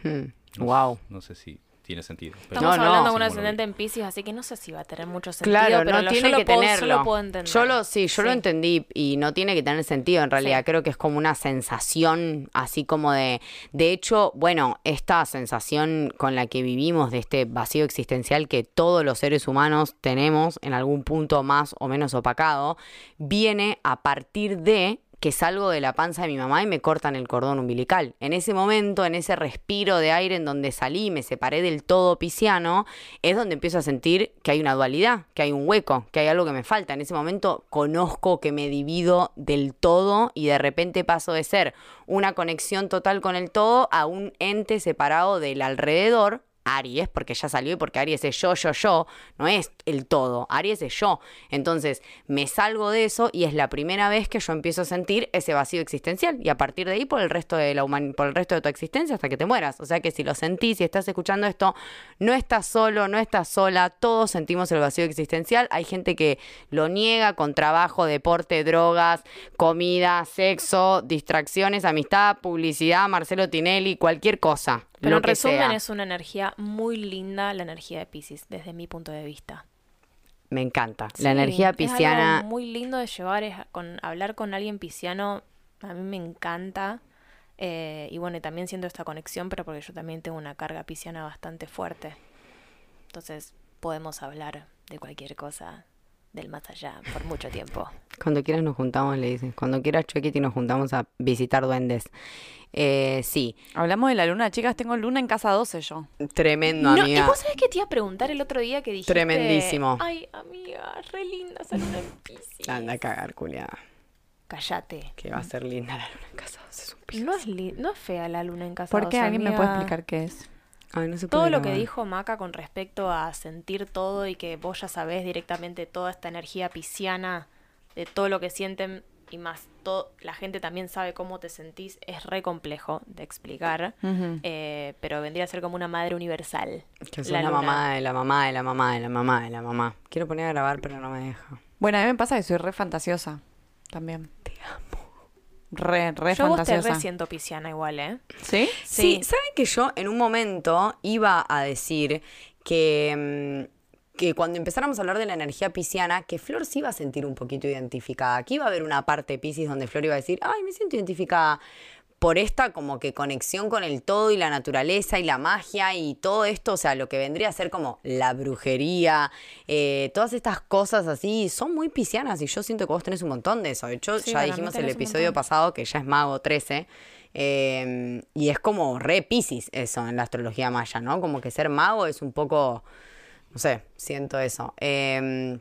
Hmm, No, Wow. s- No sé si tiene sentido. pero- Estamos No, no. hablando de un ascendente en Pisces, así que no sé si va a tener mucho sentido, Claro, pero no lo- tiene yo que lo puedo, yo tenerlo. lo puedo entender. Yo lo, sí, yo lo entendí y no tiene que tener sentido en realidad. Sí. Creo que es como una sensación así como de... De hecho, bueno, esta sensación con la que vivimos de este vacío existencial que todos los seres humanos tenemos en algún punto más o menos opacado, viene a partir de que salgo de la panza de mi mamá y me cortan el cordón umbilical. En ese momento, en ese respiro de aire en donde salí y me separé del todo pisciano, es donde empiezo a sentir que hay una dualidad, que hay un hueco, que hay algo que me falta. En ese momento conozco que me divido del todo y de repente paso de ser una conexión total con el todo a un ente separado del alrededor Aries, porque ya salió y porque Aries es yo, yo, yo, no es el todo, Aries es yo. Entonces me salgo de eso y es la primera vez que yo empiezo a sentir ese vacío existencial y a partir de ahí por el resto de la human- por el resto de tu existencia hasta que te mueras. O sea que si lo sentís, si estás escuchando esto, no estás solo, no estás sola, todos sentimos el vacío existencial. Hay gente que lo niega con trabajo, deporte, drogas, comida, sexo, distracciones, amistad, publicidad, Marcelo Tinelli, cualquier cosa. Pero lo en que resumen sea. es una energía muy linda, la energía de Pisces, desde mi punto de vista. Me encanta. Sí, la energía es algo pisciana. muy lindo de llevar, es con hablar con alguien pisciano, a mí me encanta. eh, y bueno, y también siento esta conexión, pero porque yo también tengo una carga pisciana bastante fuerte. Entonces podemos hablar de cualquier cosa del más allá por mucho tiempo. Cuando quieras nos juntamos, le dicen. Cuando quieras, Chuequiti, nos juntamos a visitar duendes. Eh, sí, Hablamos de la luna, chicas. Tengo luna en casa 12 yo. tremendo, No, y amiga. vos sabés que te iba a preguntar el otro día que dijiste. Tremendísimo. Ay, amiga, re linda esa luna en Piscis. Anda a cagar, culiada. Cállate. Que va a ser linda la luna en casa. Es un piso. No es, li- no es fea la luna en casa. ¿Por qué? dos, ¿Alguien me puede explicar qué es? Ay, no se Todo lo que dijo Maca con respecto a sentir todo y que vos ya sabés directamente toda esta energía pisciana, de todo lo que sienten y más todo, la gente también sabe cómo te sentís, es re complejo de explicar, eh, pero vendría a ser como una madre universal. Que sos la mamá de la mamá de la mamá de la mamá de la mamá. Quiero poner a grabar, pero no me deja. Bueno, a mí me pasa que soy re fantasiosa también. Te amo. Re, re Yo vos te re siento pisciana igual, ¿eh? ¿Sí? Sí, Sí. ¿saben que yo en un momento iba a decir que, mm, que cuando empezáramos a hablar de la energía pisciana, que Flor se iba a sentir un poquito identificada? Que iba a haber una parte Piscis donde Flor iba a decir, ay, me siento identificada por esta como que conexión con el todo y la naturaleza y la magia y todo esto, o sea, lo que vendría a ser como la brujería, eh, todas estas cosas así, son muy piscianas y yo siento que vos tenés un montón de eso. De hecho, Sí, ya dijimos el episodio pasado que ya es Mago 13. eh, y es como re piscis eso en la astrología maya, ¿no? Como que ser mago es un poco, no sé, siento eso. Eh,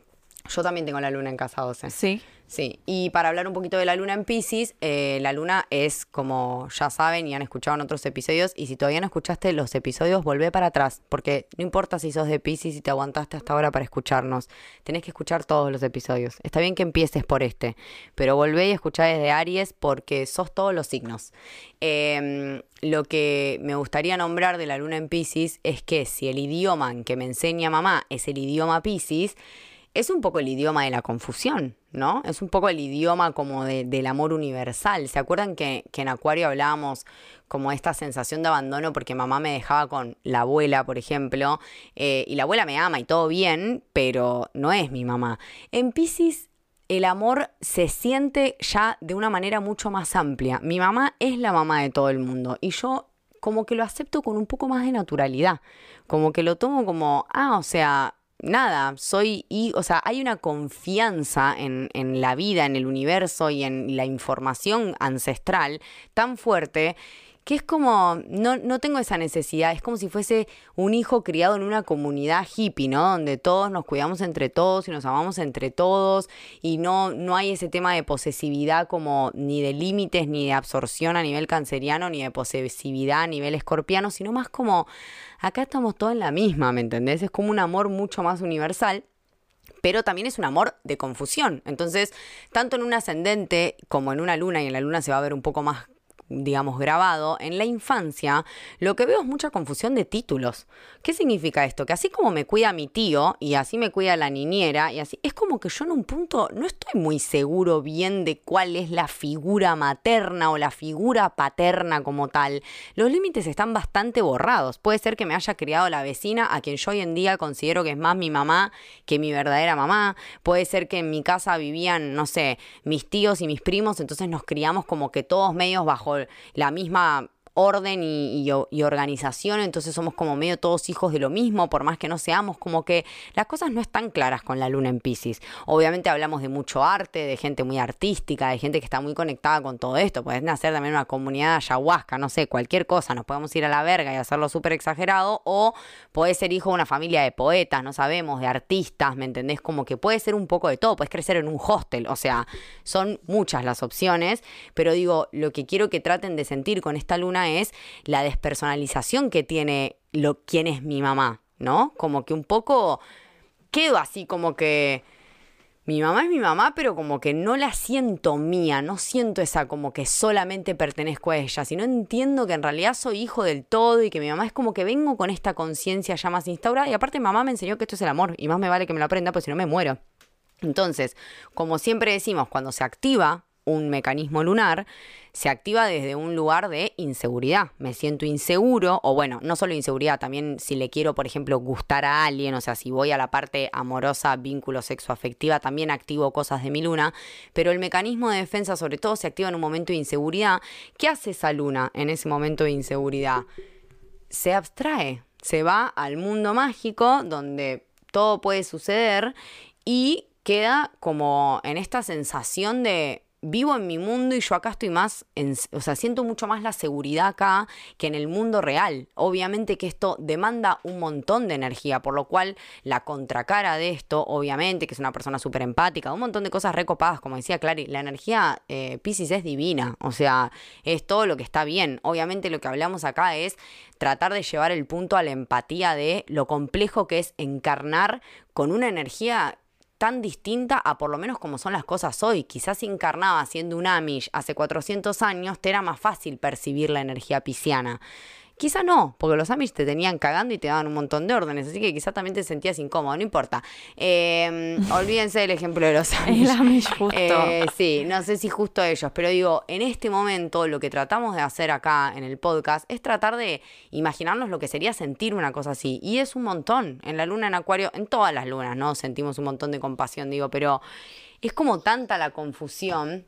yo también tengo la luna en casa 12. Sí. Sí, y para hablar un poquito de la luna en Pisces, eh, la luna es, como ya saben y han escuchado en otros episodios, y si todavía no escuchaste los episodios, volvé para atrás, porque no importa si sos de Pisces y te aguantaste hasta ahora para escucharnos, tenés que escuchar todos los episodios. Está bien que empieces por este, pero volvé y escuchá desde Aries porque sos todos los signos. Eh, lo que me gustaría nombrar de la luna en Pisces es que si el idioma en que me enseña mamá es el idioma Pisces, es un poco el idioma de la confusión, ¿no? Es un poco el idioma como de- del amor universal. ¿Se acuerdan que, que en Acuario hablábamos como esta sensación de abandono porque mamá me dejaba con la abuela, por ejemplo, eh, y la abuela me ama y todo bien, pero no es mi mamá? En Pisces el amor se siente ya de una manera mucho más amplia. Mi mamá es la mamá de todo el mundo y yo como que lo acepto con un poco más de naturalidad. Como que lo tomo como, ah, o sea, nada, soy, y, o sea, hay una confianza en, en la vida, en el universo y en la información ancestral tan fuerte que es como, no, no tengo esa necesidad, es como si fuese un hijo criado en una comunidad hippie, ¿no? Donde todos nos cuidamos entre todos y nos amamos entre todos y no, no hay ese tema de posesividad como ni de límites, ni de absorción a nivel canceriano, ni de posesividad a nivel escorpiano, sino más como, acá estamos todos en la misma, ¿me entendés? Es como un amor mucho más universal pero también es un amor de confusión. Entonces, tanto en un ascendente como en una luna, y en la luna se va a ver un poco más digamos, grabado, en la infancia, lo que veo es mucha confusión de títulos. ¿Qué significa esto? Que así como me cuida mi tío y así me cuida la niñera y así, es como que yo en un punto no estoy muy seguro bien de cuál es la figura materna o la figura paterna como tal. Los límites están bastante borrados. Puede ser que me haya criado la vecina a quien yo hoy en día considero que es más mi mamá que mi verdadera mamá. Puede ser que en mi casa vivían, no sé, mis tíos y mis primos, entonces nos criamos como que todos medios bajo la misma orden y, organización, entonces somos como medio todos hijos de lo mismo, por más que no seamos, como que las cosas no están claras con la luna en Pisces. Obviamente hablamos de mucho arte, de gente muy artística, de gente que está muy conectada con todo esto, puedes nacer también una comunidad ayahuasca, no sé, cualquier cosa, nos podemos ir a la verga y hacerlo súper exagerado, o puedes ser hijo de una familia de poetas, no sabemos, de artistas, ¿me entendés? Como que puede ser un poco de todo, puedes crecer en un hostel, o sea, son muchas las opciones, pero digo, lo que quiero que traten de sentir con esta luna es la despersonalización que tiene lo, quién es mi mamá, ¿no? Como que un poco quedo así como que mi mamá es mi mamá, pero como que no la siento mía, no siento esa como que solamente pertenezco a ella, sino entiendo que en realidad soy hijo del todo y que mi mamá es como que vengo con esta conciencia ya más instaurada y aparte mamá me enseñó que esto es el amor y más me vale que me lo aprenda, pues si no me muero. Entonces, como siempre decimos, cuando se activa un mecanismo lunar, se activa desde un lugar de inseguridad. Me siento inseguro, o bueno, no solo inseguridad, también si le quiero, por ejemplo, gustar a alguien, o sea, si voy a la parte amorosa, vínculo sexoafectiva, también activo cosas de mi luna, pero el mecanismo de defensa sobre todo se activa en un momento de inseguridad. ¿Qué hace esa luna en ese momento de inseguridad? Se abstrae, se va al mundo mágico donde todo puede suceder y queda como en esta sensación de vivo en mi mundo y yo acá estoy más, o sea, siento mucho más la seguridad acá que en el mundo real. Obviamente que esto demanda un montón de energía, por lo cual la contracara de esto, obviamente, que es una persona súper empática, un montón de cosas recopadas, como decía Clary, la energía eh, Pisces es divina, o sea, es todo lo que está bien. Obviamente lo que hablamos acá es tratar de llevar el punto a la empatía de lo complejo que es encarnar con una energía tan distinta a por lo menos como son las cosas hoy. Quizás encarnaba siendo un Amish hace 400 años, te era más fácil percibir la energía pisciana. Quizá no, porque los Amish te tenían cagando y te daban un montón de órdenes, así que quizá también te sentías incómodo, no importa. Eh, olvídense del ejemplo de los Amish. El Amish justo. Eh, sí, no sé si justo ellos, pero digo, en este momento lo que tratamos de hacer acá en el podcast es tratar de imaginarnos lo que sería sentir una cosa así. Y es un montón. En la luna en Acuario, en todas las lunas, ¿no? Sentimos un montón de compasión, digo, pero es como tanta la confusión.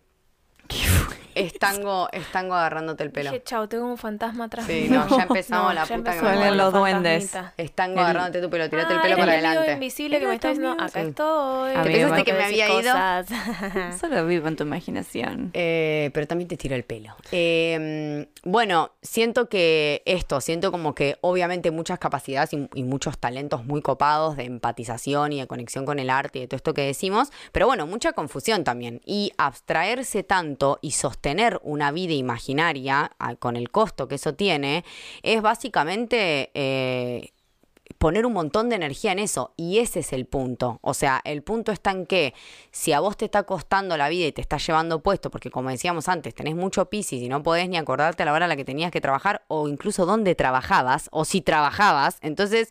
Estango, estango agarrándote el pelo. Dije, chao, tengo un fantasma atrás. Sí, mío". no, ya empezamos la ya puta que me con los duendes. Estango El- agarrándote tu pelo, tirate el Ah, pelo para el amigo adelante. invisible que me está diciendo, acá Sí. estoy. ¿Te Te pensaste que me había ido? Solo vivo en tu imaginación. Eh, pero también te tira el pelo. Eh, bueno, siento que esto, siento como que obviamente muchas capacidades y, y muchos talentos muy copados de empatización y de conexión con el arte y de todo esto que decimos, pero bueno, mucha confusión también. Y abstraerse tanto y sostener una vida imaginaria ah, con el costo que eso tiene, es básicamente... eh, poner un montón de energía en eso. Y ese es el punto. O sea, el punto está en que si a vos te está costando la vida y te está llevando puesto, porque como decíamos antes, tenés mucho piscis y no podés ni acordarte a la hora a la que tenías que trabajar o incluso dónde trabajabas o si trabajabas, entonces...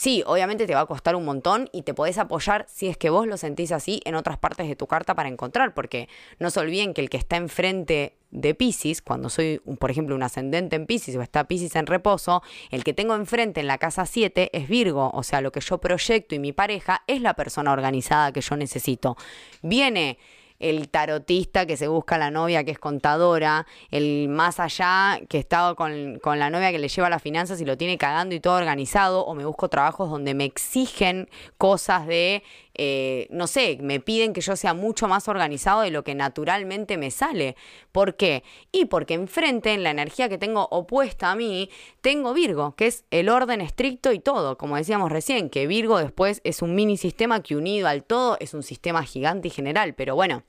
Sí, obviamente te va a costar un montón y te podés apoyar si es que vos lo sentís así en otras partes de tu carta para encontrar, porque no se olviden que el que está enfrente de Pisces, cuando soy, por ejemplo, un ascendente en Pisces o está Pisces en reposo, el que tengo enfrente en la casa 7 es Virgo, o sea, lo que yo proyecto y mi pareja es la persona organizada que yo necesito. Viene el tarotista que se busca la novia que es contadora, el más allá que estaba con, con la novia que le lleva las finanzas y lo tiene cagando y todo organizado, o me busco trabajos donde me exigen cosas de, eh, no sé, me piden que yo sea mucho más organizado de lo que naturalmente me sale. ¿Por qué? Y porque enfrente, en la energía que tengo opuesta a mí, tengo Virgo, que es el orden estricto y todo, como decíamos recién, que Virgo después es un mini sistema que unido al todo es un sistema gigante y general, pero bueno.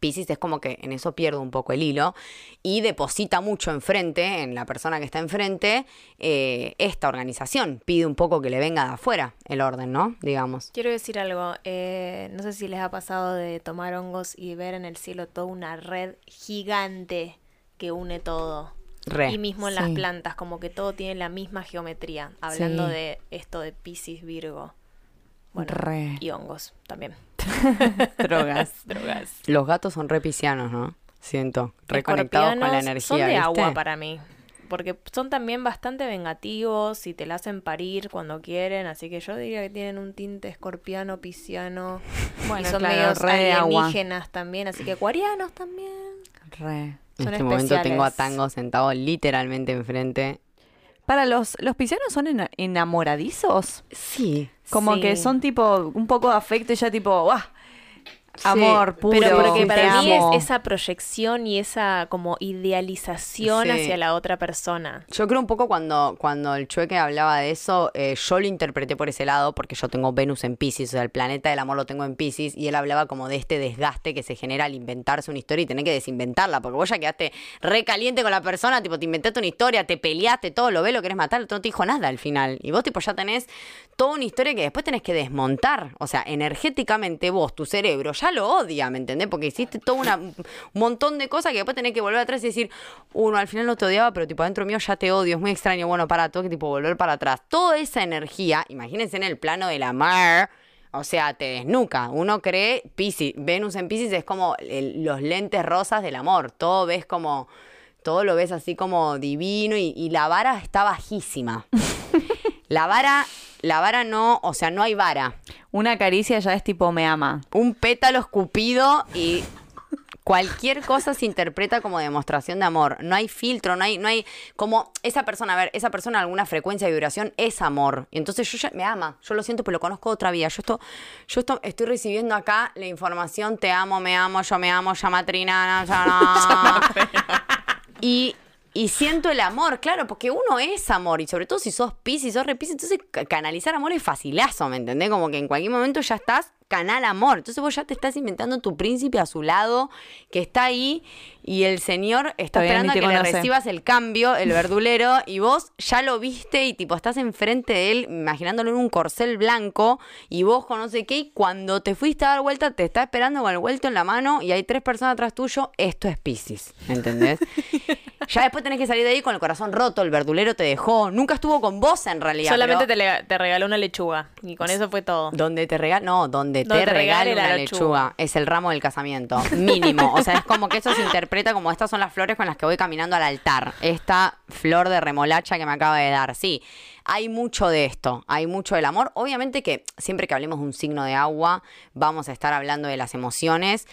Pisces es como que en eso pierdo un poco el hilo y deposita mucho enfrente, en la persona que está enfrente, eh, esta organización. Pide un poco que le venga de afuera el orden, ¿no? Digamos. Quiero decir algo, eh, no sé si les ha pasado de tomar hongos y ver en el cielo toda una red gigante que une todo. Re. Y mismo en las plantas, como que todo tiene la misma geometría, hablando Sí. de esto de Pisces, Virgo. Bueno, Re. y hongos también. Drogas. Drogas. Los gatos son re piscianos, ¿no? Siento. Reconectados con la energía. Son de ¿viste? agua para mí. Porque son también bastante vengativos y te la hacen parir cuando quieren. Así que yo diría que tienen un tinte escorpiano, pisciano. Bueno, y son claro, medios re de agua. alienígenas también. Así que acuarianos también. Re. En este momento tengo a. Tango sentado literalmente enfrente. Para los, los piscianos son ena- enamoradizos. Sí. Como Sí. que son tipo un poco de afecto y ya tipo, ¡guau! Amor puro. Pero porque para mí amo. es esa proyección y esa como idealización Sí. hacia la otra persona. Yo creo un poco cuando, cuando el Chueque hablaba de eso, eh, yo lo interpreté por ese lado, porque yo tengo Venus en Pisces, o sea, el planeta del amor lo tengo en Pisces, y él hablaba como de este desgaste que se genera al inventarse una historia y tener que desinventarla, porque vos ya quedaste re caliente con la persona, tipo, te inventaste una historia, te peleaste, todo lo ves, lo querés matar, el otro no te dijo nada al final. Y vos, tipo, ya tenés toda una historia que después tenés que desmontar. O sea, energéticamente vos, tu cerebro, ya lo odia, ¿me entendés? Porque hiciste todo una- un montón de cosas que después tenés que volver atrás y decir, uno, al final no te odiaba, pero tipo, adentro mío ya te odio, es muy extraño. Bueno, para, tengo que tipo volver para atrás. Toda esa energía, imagínense en el plano de la mar. O sea, te desnuca. Uno cree, Piscis, Venus en Pisces es como el- los lentes rosas del amor. Todo ves como, todo lo ves así como divino y, y la vara está bajísima. La vara, la vara no, o sea, no hay vara. Una caricia ya es tipo me ama. Un pétalo escupido y cualquier cosa se interpreta como demostración de amor. No hay filtro, no hay, no hay como esa persona, a ver, esa persona alguna frecuencia de vibración es amor. Y entonces yo ya me ama, yo lo siento, pero lo conozco otra vía. Yo esto, yo esto estoy recibiendo acá la información, te amo, me amo, yo me amo, llama Trinana, ya no. Y, y siento el amor, claro, porque uno es amor, y sobre todo si sos pis, si sos repis, entonces ca- canalizar amor es facilazo, ¿me entendés? Como que en cualquier momento ya estás canal amor. Entonces vos ya te estás inventando tu príncipe a su lado, que está ahí, y el señor está Todavía esperando a que te le conoce. recibas el cambio, el verdulero, y vos ya lo viste y tipo estás enfrente de él, imaginándolo en un corcel blanco, y vos con no sé qué, y cuando te fuiste a dar vuelta, te está esperando con el vuelto en la mano, y hay tres personas atrás tuyo, esto es Pisces, ¿entendés? ya después tenés que salir de ahí con el corazón roto, el verdulero te dejó, nunca estuvo con vos en realidad. Solamente pero te, te regaló una lechuga y con eso fue todo. Donde te regala, no, donde, Donde te te regale regale la lechuga. lechuga. Es el ramo del casamiento, mínimo. O sea, es como que eso se interpreta como estas son las flores con las que voy caminando al altar. Esta flor de remolacha que me acaba de dar. Sí, hay mucho de esto, hay mucho del amor. Obviamente que siempre que hablemos de un signo de agua, vamos a estar hablando de las emociones.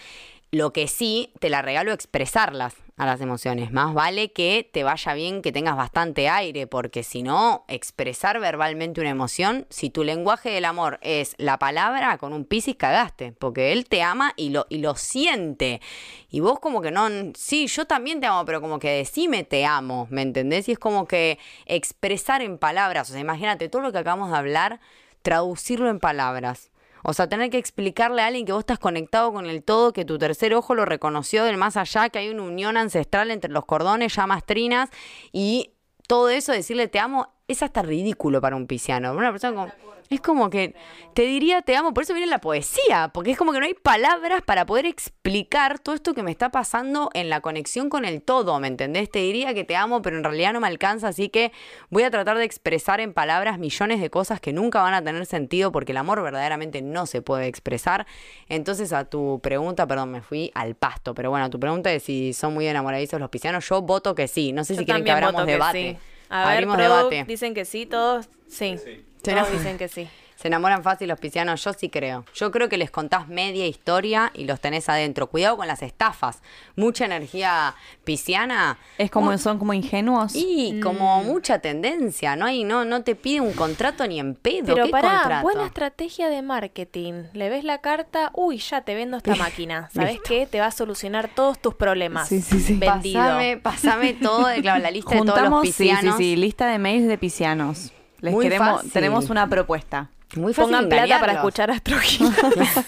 Lo que sí, te la regalo expresarlas a las emociones. Más vale que te vaya bien, que tengas bastante aire, porque si no, expresar verbalmente una emoción, si tu lenguaje del amor es la palabra, con un piscis cagaste, porque él te ama y lo, y lo siente. Y vos como que no, sí, yo también te amo, pero como que decime te amo, ¿me entendés? Y es como que expresar en palabras, o sea, imagínate todo lo que acabamos de hablar, traducirlo en palabras. O sea, tener que explicarle a alguien que vos estás conectado con el todo, que tu tercer ojo lo reconoció del más allá, que hay una unión ancestral entre los cordones, llamas trinas y todo eso, decirle te amo, es hasta ridículo para un pisciano. Una persona como, es como que te diría te amo, por eso viene la poesía, porque es como que no hay palabras para poder explicar todo esto que me está pasando en la conexión con el todo, ¿me entendés? Te diría que te amo, pero en realidad no me alcanza, así que voy a tratar de expresar en palabras millones de cosas que nunca van a tener sentido porque el amor verdaderamente no se puede expresar. Entonces a tu pregunta, perdón, me fui al pasto, pero bueno, a tu pregunta de si son muy enamoradizos los piscianos, yo voto que sí, no sé Yo si quieren que abramos debate. sí. A ver, Abrimos debate. dicen que sí, todos sí. Sí, Todos dicen que sí. ¿Se enamoran fácil los piscianos? Yo sí creo. Yo creo que les contás media historia y los tenés adentro. Cuidado con las estafas. Mucha energía pisciana. Es como, son como ingenuos. Y como mucha tendencia, no hay, no, no te pide un contrato ni en pedo. Pero ¿Qué pará, contrato? buena estrategia de marketing. Le ves la carta, uy, ya te vendo esta máquina. ¿Sabes qué? Te va a solucionar todos tus problemas. Sí, sí, sí. Vendido. Pasame, pasame todo, de, claro, la lista de todos los Juntamos, sí, sí, piscianos. sí, lista de mails de piscianos. Les Muy queremos, fácil. tenemos una propuesta. Muy fácil Pongan plata para escuchar astrología.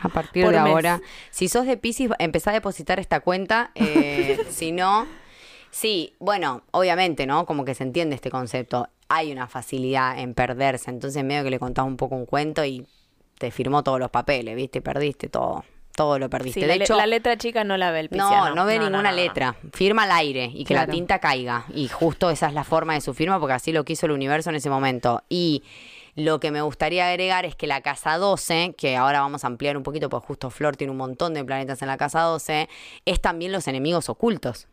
A partir Por de mes. ahora, si sos de Pisces, empezá a depositar esta cuenta. eh, si no, sí, bueno, obviamente, ¿no? Como que se entiende este concepto. Hay una facilidad en perderse. Entonces, medio que le contás un poco un cuento y te firmó todos los papeles, ¿viste? Perdiste todo. Todo lo perdiste. Sí, de la, hecho, la letra chica no la ve el pisciano. no, no ve no, ninguna no. letra. Firma al aire y que la tinta caiga. Y justo esa es la forma de su firma porque así lo quiso el universo en ese momento. Y lo que me gustaría agregar es que la casa 12, que ahora vamos a ampliar un poquito porque justo Flor tiene un montón de planetas en la casa 12, es también los enemigos ocultos.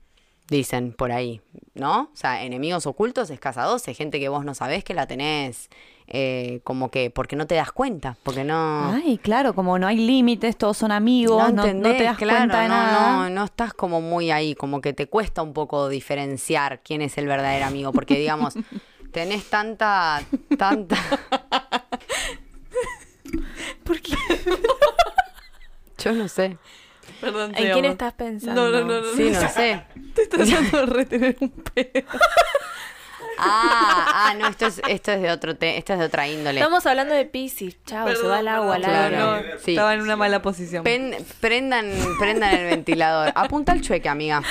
Dicen por ahí, ¿no? O sea, enemigos ocultos es casa 12, gente que vos no sabés que la tenés eh, como que porque no te das cuenta, porque no... Ay, claro, como no hay límites, todos son amigos, no, no entendés, te das claro, cuenta de no, nada. No, no estás como muy ahí, como que te cuesta un poco diferenciar quién es el verdadero amigo, porque digamos, tenés tanta, tanta... ¿Por qué? Yo no sé. Perdón, ¿En quién estás pensando? No, no, no, no. Sí, no sé. Te estoy tratando de retener un pedo. Ah, ah, no, esto es, esto es de otro te- esto es de otra índole. Estamos hablando de Pisces. Chao, se va el agua al. Claro. No, Sí. Estaba en una mala posición. Pen- prendan, prendan el ventilador. Apunta al chueque, amiga.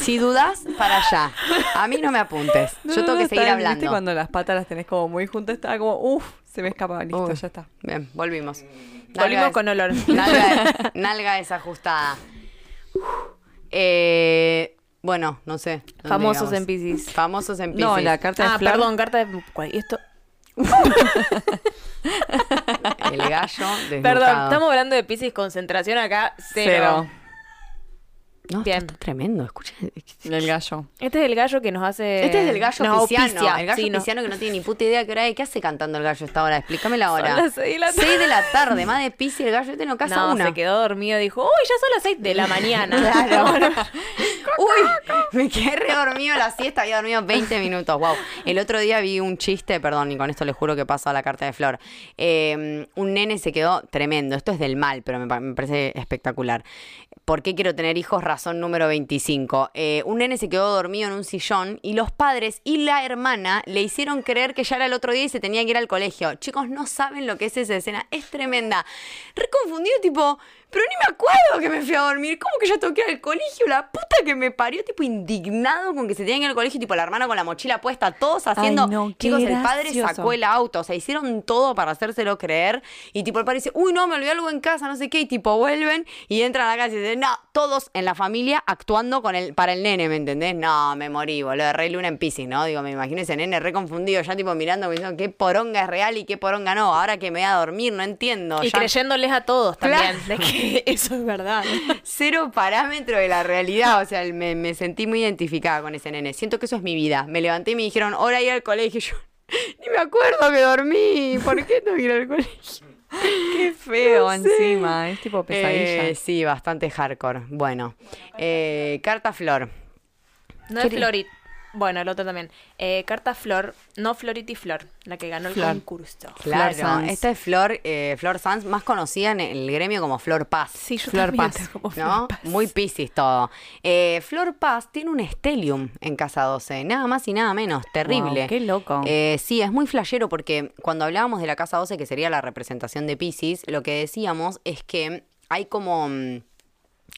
Si dudas, para allá. A mí no me apuntes. No, Yo tengo no, que seguir bien, ¿viste? hablando. cuando las patas las tenés como muy juntas, estaba como, uff, se me escapa, listo, Uy. ya está. Bien, volvimos. Volvimos con olor. Nalga, nalga desajustada. Eh, bueno, no sé. ¿dónde Famosos en Pisces. Famosos en Pisces. No, la carta de Ah, Flor. perdón, carta de... ¿cuál? ¿Y esto? El gallo desnucado. Perdón, estamos hablando de Pisces, concentración acá, cero. Cero. No, Bien. está, está tremendo. Escucha. El gallo. Este es el gallo que nos hace... Este es el gallo auspicia. El gallo Sí, no. que no tiene ni puta idea qué hora es. ¿Qué hace cantando el gallo a esta hora? Explícame la hora. las seis de la tarde. Seis de la tarde. Más de pis y el gallo este no casa No, una. se quedó dormido, dijo, uy, ya son las 6 de la mañana. Claro. Uy, me quedé re dormido la siesta, había dormido 20 minutos. Wow. El otro día vi un chiste, perdón, y con esto le juro que paso a la carta de Flor. Eh, un nene se quedó tremendo. Esto es del mal, pero me parece espectacular. ¿Por qué quiero tener hijos? Razón número 25. Eh, un nene se quedó dormido en un sillón y los padres y la hermana le hicieron creer que ya era el otro día y se tenía que ir al colegio. Chicos, no saben lo que es esa escena. Es tremenda. Re confundido, tipo, pero ni me acuerdo que me fui a dormir. ¿Cómo que ya toqué al colegio? La puta que me parió, tipo, indignado con que se tenían que ir al colegio, tipo, la hermana con la mochila puesta, todos haciendo. Ay, no, Chicos, el padre sacó el auto, o sea, hicieron todo para hacérselo creer. Y tipo, el padre dice, uy, no, me olvidé algo en casa, no sé qué. Y tipo, vuelven y entran a la casa y dicen, no, todos en la familia actuando con el, para el nene, ¿me entendés? No, me morí, boludo. Rey Luna en Pisces, ¿no? Digo, me imagino ese nene re confundido, ya tipo mirando, diciendo, qué poronga es real y qué poronga no. Ahora que me voy a dormir, no entiendo. Y ya creyéndoles a todos también, Claro. eso es verdad. cero parámetro de la realidad. O sea, me, me sentí muy identificada con ese nene. Siento que eso es mi vida. Me levanté y me dijeron, hora ir al colegio. Y yo, ni me acuerdo que dormí. ¿Por qué tengo que ir al colegio? Qué feo No sé. encima, es tipo pesadilla. Eh, sí, bastante hardcore. Bueno, eh, carta flor. No es ¿Qué- Florit. Bueno, el otro también. Eh, carta Flor, no Florit y Flor, la que ganó el Flor. concurso. Claro, Sanz. esta es Flor, eh, Flor Sanz, más conocida en el gremio como Flor Paz. Sí, yo Flor también Paz, como ¿no? Flor Paz. Muy piscis todo. Eh, Flor Paz tiene un estelium en casa 12, nada más y nada menos, terrible. Wow, qué loco. Eh, sí, es muy flashero porque cuando hablábamos de la casa 12, que sería la representación de Pisces, lo que decíamos es que hay como...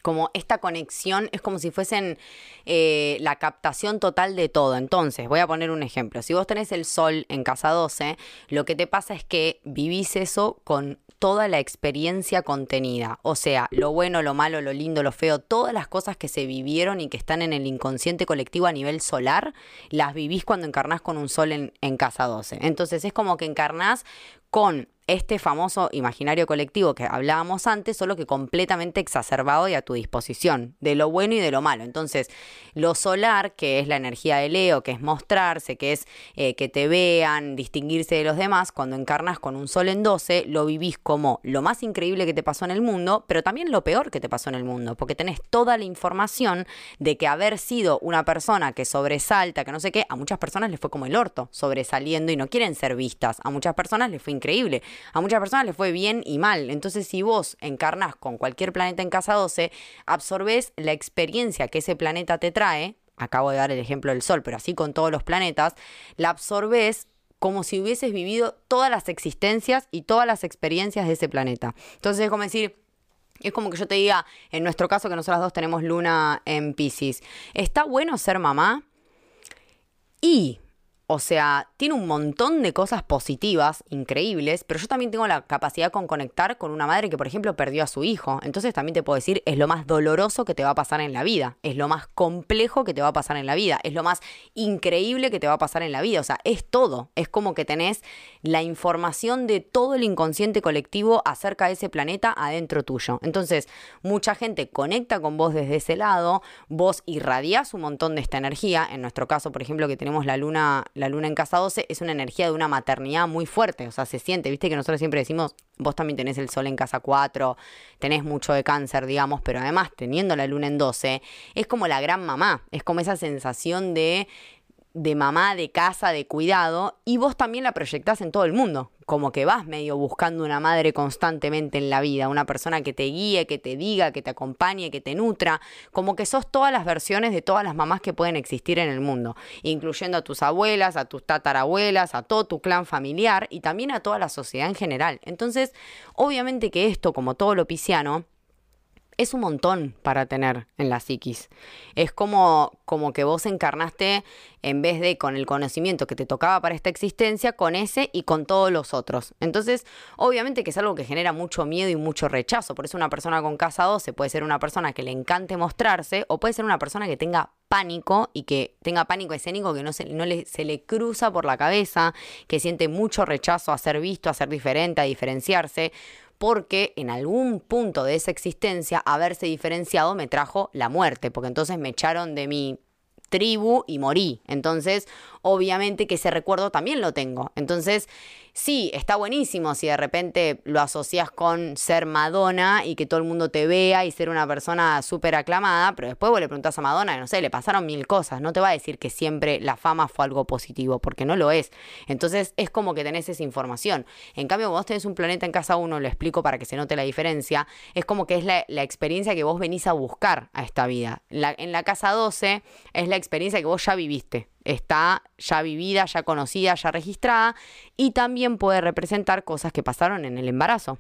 como esta conexión es como si fuesen eh, la captación total de todo. Entonces, voy a poner un ejemplo. Si vos tenés el sol en casa 12, lo que te pasa es que vivís eso con toda la experiencia contenida. O sea, lo bueno, lo malo, lo lindo, lo feo, todas las cosas que se vivieron y que están en el inconsciente colectivo a nivel solar, las vivís cuando encarnás con un sol en, en casa 12. Entonces, es como que encarnás con este famoso imaginario colectivo que hablábamos antes, solo que completamente exacerbado y a tu disposición, de lo bueno y de lo malo. Entonces, lo solar, que es la energía de Leo, que es mostrarse, que es eh, que te vean, distinguirse de los demás, cuando encarnas con un sol en 12, lo vivís como lo más increíble que te pasó en el mundo, pero también lo peor que te pasó en el mundo, porque tenés toda la información de que haber sido una persona que sobresalta, que no sé qué, a muchas personas les fue como el orto, sobresaliendo y no quieren ser vistas. A muchas personas les fue increíble, a muchas personas les fue bien y mal. Entonces, si vos encarnás con cualquier planeta en casa 12, absorbés la experiencia que ese planeta te trae. Acabo de dar el ejemplo del Sol, pero así con todos los planetas, la absorbés como si hubieses vivido todas las existencias y todas las experiencias de ese planeta. Entonces, es como decir, es como que yo te diga, en nuestro caso que nosotras dos tenemos luna en Pisces, ¿está bueno ser mamá? Y, o sea, tiene un montón de cosas positivas, increíbles, pero yo también tengo la capacidad con conectar con una madre que, por ejemplo, perdió a su hijo. Entonces también te puedo decir, es lo más doloroso que te va a pasar en la vida, es lo más complejo que te va a pasar en la vida, es lo más increíble que te va a pasar en la vida. O sea, es todo. Es como que tenés la información de todo el inconsciente colectivo acerca de ese planeta adentro tuyo. Entonces, mucha gente conecta con vos desde ese lado, vos irradiás un montón de esta energía. En nuestro caso, por ejemplo, que tenemos la luna, la luna en casa 12, es una energía de una maternidad muy fuerte. O sea, se siente, viste que nosotros siempre decimos, vos también tenés el sol en casa 4, tenés mucho de cáncer, digamos, pero además teniendo la luna en 12, es como la gran mamá, es como esa sensación de de mamá, de casa, de cuidado, y vos también la proyectás en todo el mundo. Como que vas medio buscando una madre constantemente en la vida, una persona que te guíe, que te diga, que te acompañe, que te nutra, como que sos todas las versiones de todas las mamás que pueden existir en el mundo, incluyendo a tus abuelas, a tus tatarabuelas, a todo tu clan familiar y también a toda la sociedad en general. Entonces, obviamente que esto, como todo lo pisciano, es un montón para tener en la psiquis. Es como, como que vos encarnaste, en vez de con el conocimiento que te tocaba para esta existencia, con ese y con todos los otros. Entonces, obviamente que es algo que genera mucho miedo y mucho rechazo. Por eso una persona con casa 12 puede ser una persona que le encante mostrarse o puede ser una persona que tenga pánico y que tenga pánico escénico que no, se, no se le cruza por la cabeza, que siente mucho rechazo a ser visto, a ser diferente, a diferenciarse porque en algún punto de esa existencia haberse diferenciado me trajo la muerte, porque entonces me echaron de mi tribu y morí. Entonces, obviamente que ese recuerdo también lo tengo. Entonces, sí, está buenísimo si de repente lo asocias con ser Madonna y que todo el mundo te vea y ser una persona súper aclamada, pero después vos le preguntás a Madonna, no sé, le pasaron mil cosas. No te va a decir que siempre la fama fue algo positivo, porque no lo es. Entonces, es como que tenés esa información. En cambio, vos tenés un planeta en casa uno, lo explico para que se note la diferencia, es como que es la, experiencia que vos venís a buscar a esta vida. En la casa 12 es la experiencia que vos ya viviste está ya vivida, ya conocida, ya registrada y también puede representar cosas que pasaron en el embarazo.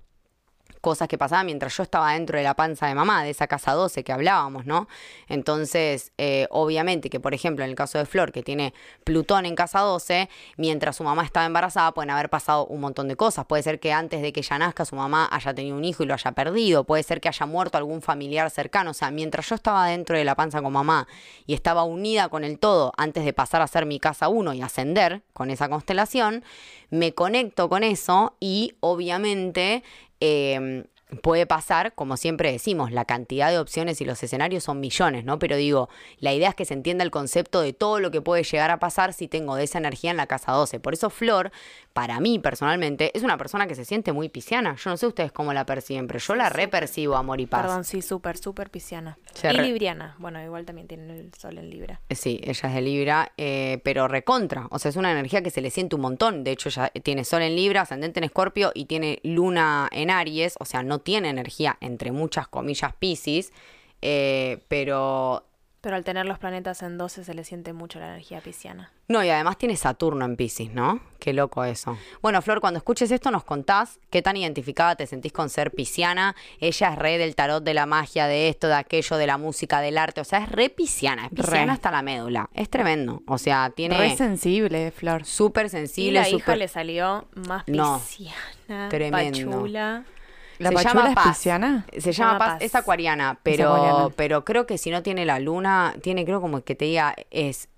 Cosas que pasaban mientras yo estaba dentro de la panza de mamá, de esa casa 12 que hablábamos, ¿no? Entonces, eh, obviamente que, por ejemplo, en el caso de Flor, que tiene Plutón en casa 12, mientras su mamá estaba embarazada, pueden haber pasado un montón de cosas. Puede ser que antes de que ella nazca, su mamá haya tenido un hijo y lo haya perdido. Puede ser que haya muerto algún familiar cercano. O sea, mientras yo estaba dentro de la panza con mamá y estaba unida con el todo antes de pasar a ser mi casa 1 y ascender con esa constelación, me conecto con eso y obviamente eh, puede pasar, como siempre decimos, la cantidad de opciones y los escenarios son millones, ¿no? Pero digo, la idea es que se entienda el concepto de todo lo que puede llegar a pasar si tengo de esa energía en la casa 12. Por eso Flor, para mí personalmente, es una persona que se siente muy pisciana. Yo no sé ustedes cómo la perciben, pero yo la repercibo amor y paz. Perdón, sí, súper, súper pisciana. Se y re- libriana. Bueno, igual también tiene el sol en Libra. Eh, Sí, ella es de Libra, eh, pero recontra. O sea, es una energía que se le siente un montón. De hecho, ella tiene Sol en Libra, ascendente en Escorpio y tiene Luna en Aries. O sea, no tiene energía, entre muchas comillas, Pisces. eh, pero. Pero al tener los planetas en 12 se le siente mucho la energía pisciana. No, y además tiene Saturno en Pisces, ¿no? Qué loco eso. Bueno, Flor, cuando escuches esto nos contás qué tan identificada te sentís con ser pisciana. Ella es re del tarot, de la magia, de esto, de aquello, de la música, del arte. O sea, es re pisciana. Es pisciana Re. hasta la médula. Es tremendo. O sea, tiene... Re sensible, Flor. súper Y sensible, la hija le salió más No, pisciana, tremendo. pachula. ¿La Se pachula llama es Paz. pisciana? Se llama Paz, Paz. es acuariana, pero, acuariana. pero creo que si no tiene la luna, tiene creo como que te diga, es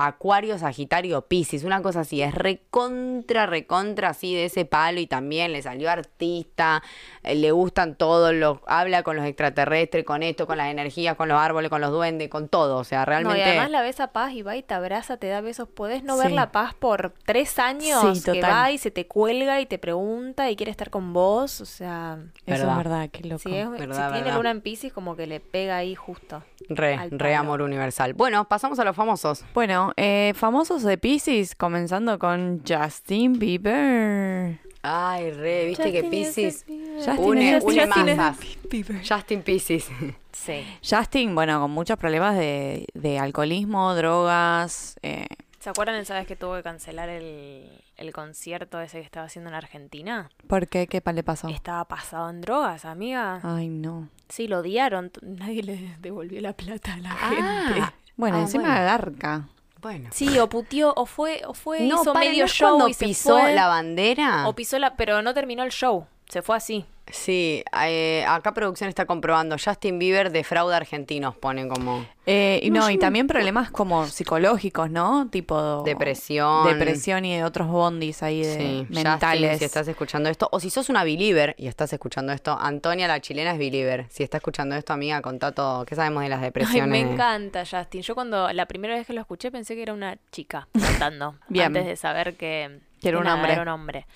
Acuario, Sagitario, Piscis, una cosa así, es recontra, recontra así de ese palo y también le salió artista, eh, le gustan todos los, habla con los extraterrestres, con esto, con las energías, con los árboles, con los duendes, con todo, o sea, No, realmente... y además la ves a Paz y va y te abraza, te da besos. Podés no Sí. ver la Paz por tres años Sí, que va y se te cuelga y te pregunta y quiere estar con vos. O sea, Eso Verdad. es verdad, qué loco. si, es- Verdad, si tiene luna en Pisces, como que le pega ahí justo. Re, re amor universal. Bueno, pasamos a los famosos. Bueno, eh, famosos de Pisces, comenzando con Justin Bieber. Ay, re, viste que Pisces Justin une, es- une Justin Pisces. Sí. Justin, bueno, con muchos problemas de, de alcoholismo, drogas. eh, ¿Se acuerdan esa vez que tuvo que cancelar el, el concierto ese que estaba haciendo en Argentina? ¿Por qué? ¿Qué le pasó? Estaba pasado en drogas, amiga. Ay, no. Sí, lo odiaron. Nadie le devolvió la plata a la gente. Ah, Bueno, Ah, encima bueno. garca. Bueno. Sí, o puteó, o fue, o fue, no, hizo paren, medio ¿no show cuando y se pisó fue. la bandera? O pisó la, pero no terminó el show. Se fue así. Sí, eh, acá producción está comprobando. Justin Bieber defrauda argentinos, ponen como Eh, y no, y también problemas como psicológicos, ¿no? Tipo depresión. depresión y de otros bondis ahí de Sí, mentales. Justin, si estás escuchando esto, o si sos una believer y estás escuchando esto, Antonia la chilena es believer. Si está escuchando esto, amiga, contá todo. ¿Qué sabemos de las Ay, depresiones? me encanta Justin. Yo cuando la primera vez que lo escuché pensé que era una chica cantando. Bien. Antes de saber que, Que era un nada, hombre. Era un hombre.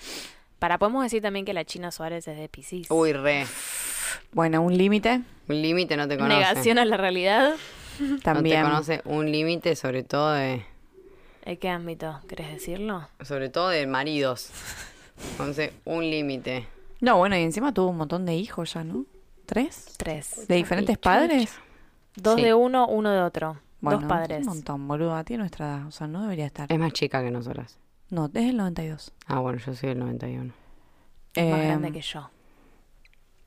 Para, podemos decir también que la China Suárez es de Piscis. Uy, re. Bueno, un límite Un límite no te conoce. Negación a la realidad. también. No te conoce un límite, sobre todo de. ¿En qué ámbito? ¿Querés decirlo? Sobre todo de maridos. Entonces, un límite. No, bueno, y encima tuvo un montón de hijos ya, ¿no? ¿Tres? Tres. ¿De diferentes padres? Dos Sí. de uno, uno de otro. Bueno, Dos padres. Un montón, boluda. Tiene nuestra edad. O sea, no debería estar. Es más chica que nosotras. No, es el 92. Ah, bueno, yo soy del 91. Es más Eh, grande que yo.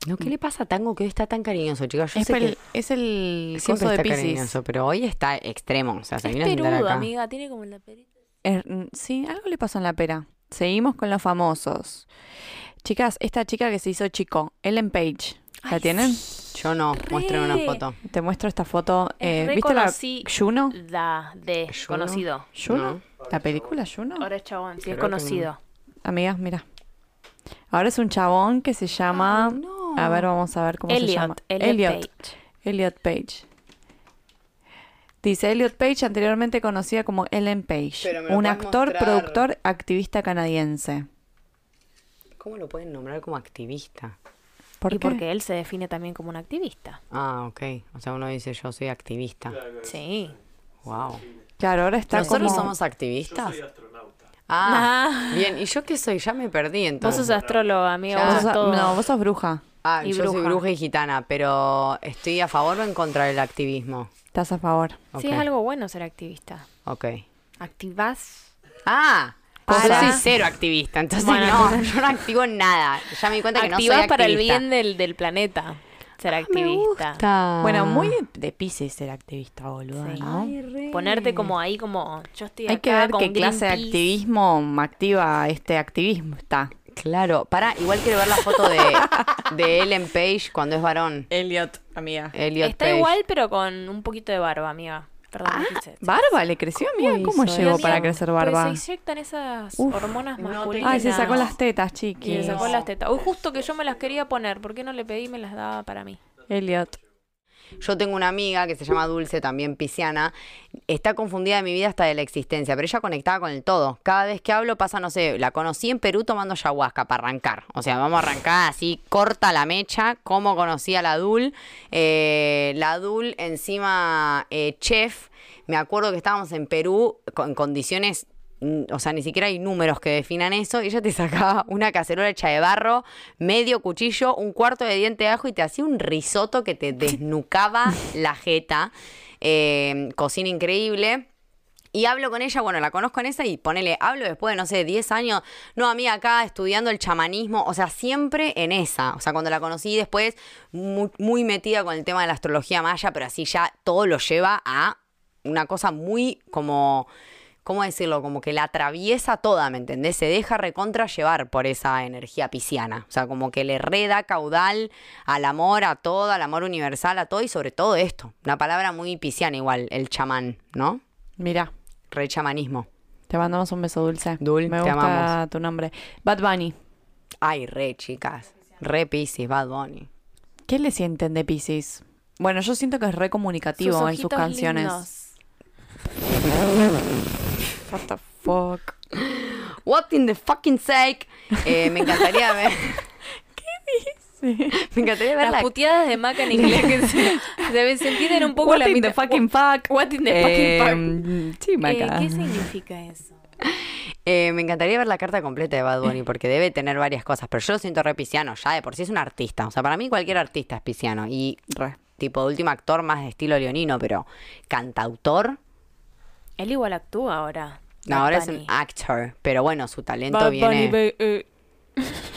No, ¿qué le pasa a Tango que hoy está tan cariñoso, chicos? Yo Es, sé el, que es el siempre coso de está Pisces. cariñoso, pero hoy está extremo. O sea, se Es vino a sentar acá. amiga. Tiene como la perita. Er, mm, sí, algo le pasó en la pera. Seguimos con los famosos. Chicas, esta chica que se hizo chico, Ellen Page. ¿La Ay, tienen? Yo no, muestren una Re. foto. Te muestro esta foto. Es Eh, ¿Viste la reconocí- Juno? Da, de, conocido. ¿Juno? No. ¿La película Juno? Ahora es chabón, sí, es conocido. Amigas, mira. Ahora es un chabón que se llama... A ver, vamos a ver cómo se llama. Elliot, Elliot, Page. Elliot Page. Dice Elliot Page, anteriormente conocida como Ellen Page. Un actor, mostrar. productor, activista canadiense. ¿Cómo lo pueden nombrar como activista? ¿Por y qué? porque él se define también como un activista. Ah, ok. O sea, uno dice yo soy activista. Sí. Wow. Claro, ahora está ¿Nosotros como... somos activistas? Ah, bien. ¿Y yo qué soy? Ya me perdí Vos entonces. sos astróloga, amiga. Ya. Vos Vos sos. No, vos sos bruja. Ah, y yo soy bruja. y gitana, pero ¿estoy a favor o en contra del activismo? Estás a favor. Sí, es algo bueno ser activista. Ok. Activás. Ah, Para- yo soy cero activista, entonces Bueno, no, yo no activo nada. Ya me di cuenta que no soy Activás activista. para el bien del, del planeta. Ser Me activista. gusta. Bueno, muy de, de Pisces ser activista, boluda, Sí. ¿no? Ponerte como ahí, como yo estoy Hay que ver con qué clase de activismo activa este activismo está. Claro, para, igual quiero ver la foto de, de Ellen Page cuando es varón. Elliot, amiga. Elliot Está Page. igual, pero con un poquito de barba, amiga. Perdón, Ah, ¿Barba? ¿Le creció, amiga? ¿Cómo ¿Cómo llegó para crecer barba? se inyectan esas Uf. hormonas No masculinas. Ay, se sacó las tetas, Y chiqui. le sacó las tetas. Uy, justo que yo me las quería poner. ¿Por qué no le pedí y me las daba para mí? Elliot. Yo tengo una amiga que se llama Dulce, también pisciana. Está confundida de mi vida hasta de la existencia, pero ella conectada con el todo. Cada vez que hablo pasa, no sé, la conocí en Perú tomando ayahuasca para arrancar. O sea, vamos a arrancar así, corta la mecha, cómo conocí a la Dul. Eh, la Dul encima eh, chef. Me acuerdo que estábamos en Perú con condiciones o sea, ni siquiera hay números que definan eso. Y ella te sacaba una cacerola hecha de barro, medio cuchillo, un cuarto de diente de ajo y te hacía un risotto que te desnucaba la jeta. Eh, cocina increíble. Y hablo con ella, bueno, la conozco en esa y ponele, hablo después de, no sé, 10 años, no, amiga, acá estudiando el chamanismo, o sea, siempre en esa. O sea, cuando la conocí después, muy, muy metida con el tema de la astrología maya, pero así ya todo lo lleva a una cosa muy como, ¿cómo decirlo? Como que la atraviesa toda, ¿me entendés? Se deja recontra llevar por esa energía pisciana. O sea, como que le reda caudal al amor, a todo, al amor universal, a todo y sobre todo esto. Una palabra muy pisciana igual, el chamán, ¿no? Mira, Re chamanismo. te mandamos un beso dulce. Dul, Me te gusta amamos. tu nombre. Bad Bunny. Ay, re, chicas. Re Pisces, Bad Bunny. ¿Qué le sienten de Pisces? Bueno, yo siento que es re comunicativo en sus canciones. lindos. What the fuck. What in the fucking sake? Eh, me encantaría ver. Me encantaría ver Las la puteadas de Maca en inglés que se, se, se entienden un poco What la in the fucking fuck. What in the fucking fuck. Eh, Sí, Eh, Maca. ¿Qué significa eso? Eh, me encantaría ver la carta completa de Bad Bunny porque debe tener varias cosas, pero yo lo siento re pisciano, ya de por sí es un artista. O sea, para mí cualquier artista es pisciano. Y Re. tipo de último actor más de estilo leonino, pero cantautor. Él igual actúa ahora. No, Bad ahora es Bunny. un actor, pero bueno, su talento Bad viene. Bunny, be- eh,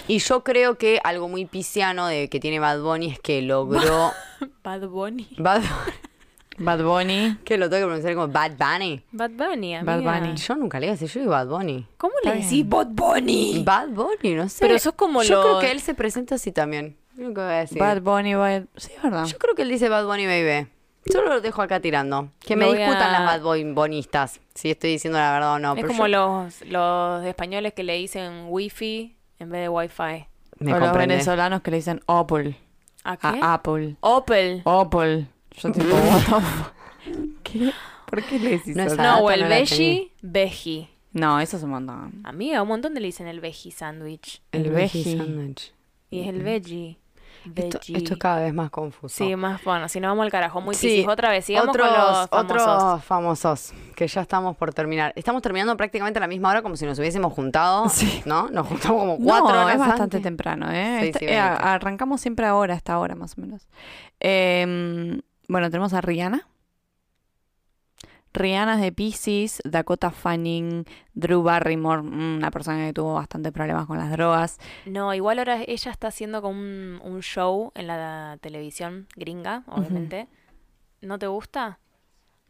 Y yo creo que algo muy pisciano de que tiene Bad Bunny es que logró. Bad Bunny. Bad Bad Bunny. que lo tengo que pronunciar como Bad Bunny. Bad Bunny, amiga. Bad Bunny. Yo nunca le iba a decir, yo digo Bad Bunny. ¿Cómo Está le bien. decís Bad Bunny? Bad Bunny, no sé. Pero sos como Yo creo que él se presenta así también. Lo que voy a decir. Bad Bunny, Bad... Sí, es verdad. Yo creo que él dice Bad Bunny Baby. Solo lo dejo acá tirando. Que me discutan a- las Bad Boy bonistas. Si estoy diciendo la verdad o no. es pero como yo- los, los españoles que le dicen wifi en vez de wifi. Me o los venezolanos que le dicen Opel. ¿A qué? A Apple. Opel. Opel. Yo tipo, what the fuck? ¿Qué? ¿Por qué le decís No es eso? No, o el no veggie, veggie. No, eso es un montón. Amiga, un montón le dicen el veggie sandwich. El El veggie veggie. sandwich. Y es el veggie. Esto, es cada vez más confuso. Sí, más bueno, si no vamos al carajo, muy Sí. Otra vez, sigamos otros, con los famosos. otros famosos, que ya estamos por terminar. Estamos terminando prácticamente a la misma hora, como si nos hubiésemos juntado, Sí. ¿no? Nos juntamos como cuatro no, horas es bastante antes. temprano, ¿eh? Sí, Esta- sí, eh, arrancamos siempre ahora, hasta ahora más o menos. Em, bueno, tenemos a Rihanna. Rihanna es de Pisces, Dakota Fanning, Drew Barrymore, mm, una persona que tuvo bastante problemas con las drogas. No, igual ahora ella está haciendo como un, un show en la televisión gringa, obviamente. ¿No te gusta?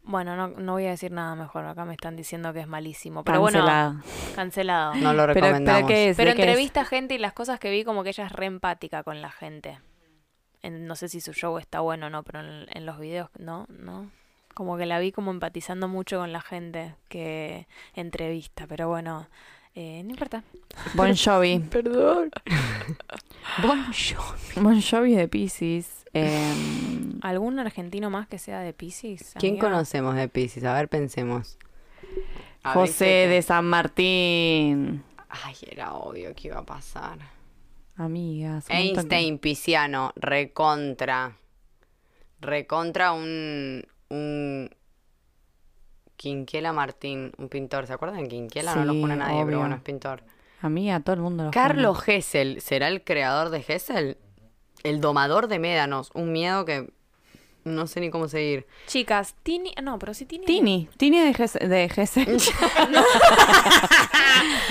Bueno, no, no voy a decir nada mejor. Acá me están diciendo que es malísimo. Pero Cancelado. bueno, cancelado. No lo Pero, pero recomendamos. ¿qué es? Pero entrevista a gente y las cosas que vi, como que ella es re empática con la gente. En- no sé si su show está bueno o no, pero en, en los videos, no, no. Como que la vi como empatizando mucho con la gente que entrevista. Pero bueno, eh, no importa. Bon Jovi. Perdón. Bon Jovi. Bon Jovi de Pisces. em, ¿Algún argentino más que sea de Pisces? ¿Quién amiga? conocemos de Pisces? A ver, pensemos. A José sé de San Martín. Ay, era obvio que iba a pasar. Amigas. Einstein, Pisciano, recontra. Recontra un. Un Quinquela Martín, un pintor. ¿Se acuerdan de Quinquela? no lo pone nadie, pero bueno, es pintor. Amiga, todo el mundo lo Carlos Gessel, ¿será el creador de Gessel? El domador de médanos. Un miedo que no sé ni cómo seguir. Chicas, Tini. No, pero si Tini. Tini. Tini es de Gessel. De Gessel.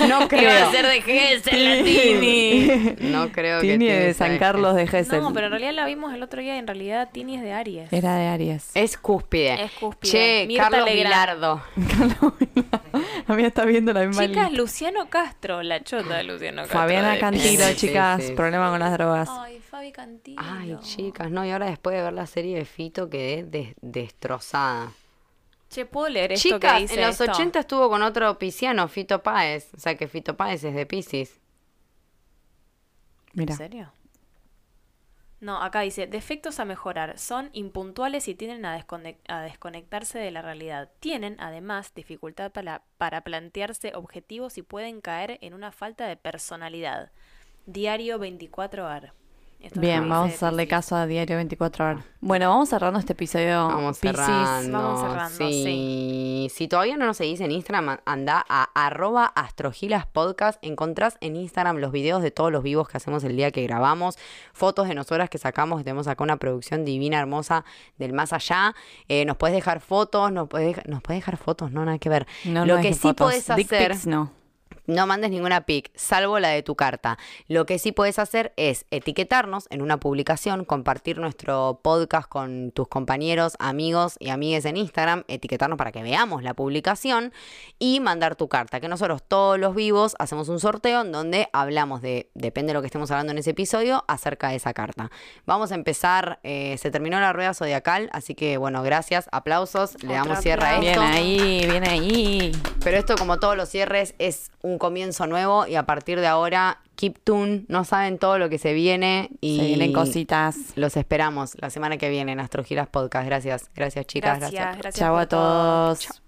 No ¿Qué va creo. a ser de Gessel, la Tini? No creo que Tini Tini de San Carlos de Gessel. No, pero en realidad la vimos el otro día y en realidad Tini es de Aries. Era de Aries. Es cúspide. Es cúspide. Che, Mirta Carlos Legrand. Bilardo. Amiga está viendo la misma Chicas, lista. Luciano Castro, la chota de Luciano Castro. Fabiana de Cantilo, Sí, sí, chicas. sí. Problema con las drogas. Ay, Fabi Cantilo. Ay, chicas, no, y ahora después de ver la serie de Fito quedé des- destrozada. Che, ¿puedo leer esto que Chicas, dice en los esto? 80 estuvo con otro pisciano, Fito Páez. O sea que Fito Páez es de Piscis. Mira. ¿En serio? No, acá dice, defectos a mejorar. Son impuntuales y tienden a, desconec- a desconectarse de la realidad. Tienen, además, dificultad para, para plantearse objetivos y pueden caer en una falta de personalidad. Diario 24 horas. Esto Bien, vamos a hacerle caso a Diario 24 horas. Bueno, vamos cerrando este episodio. Vamos Piscis. cerrando. vamos cerrando, sí. Si todavía no nos seguís en Instagram, anda a arroba astrogilaspodcast. Encontrás en Instagram los videos de todos los vivos que hacemos el día que grabamos, fotos de nosotras que sacamos, que tenemos acá una producción divina, hermosa del más allá. Eh, nos puedes dejar fotos, nos puedes, dej- nos puedes dejar fotos, no nada que ver. No, Lo no que sí fotos. podés Dick hacer... pics no. No mandes ninguna pic, salvo la de tu carta. Lo que sí puedes hacer es etiquetarnos en una publicación, compartir nuestro podcast con tus compañeros, amigos y amigues en Instagram, etiquetarnos para que veamos la publicación y mandar tu carta. Que nosotros todos los vivos hacemos un sorteo en donde hablamos de, depende de lo que estemos hablando en ese episodio, acerca de esa carta. Vamos a empezar, eh, se terminó la rueda zodiacal, así que bueno, gracias, aplausos, le damos cierre a esto. Bien ahí, bien ahí. Pero esto, como todos los cierres, es un comienzo nuevo y a partir de ahora, keep tune, no saben todo lo que se viene y Se vienen cositas. los esperamos la semana que viene en Astrogiras Podcast. Gracias, gracias chicas, Gracias, gracias. gracias. Chao a todo. todos.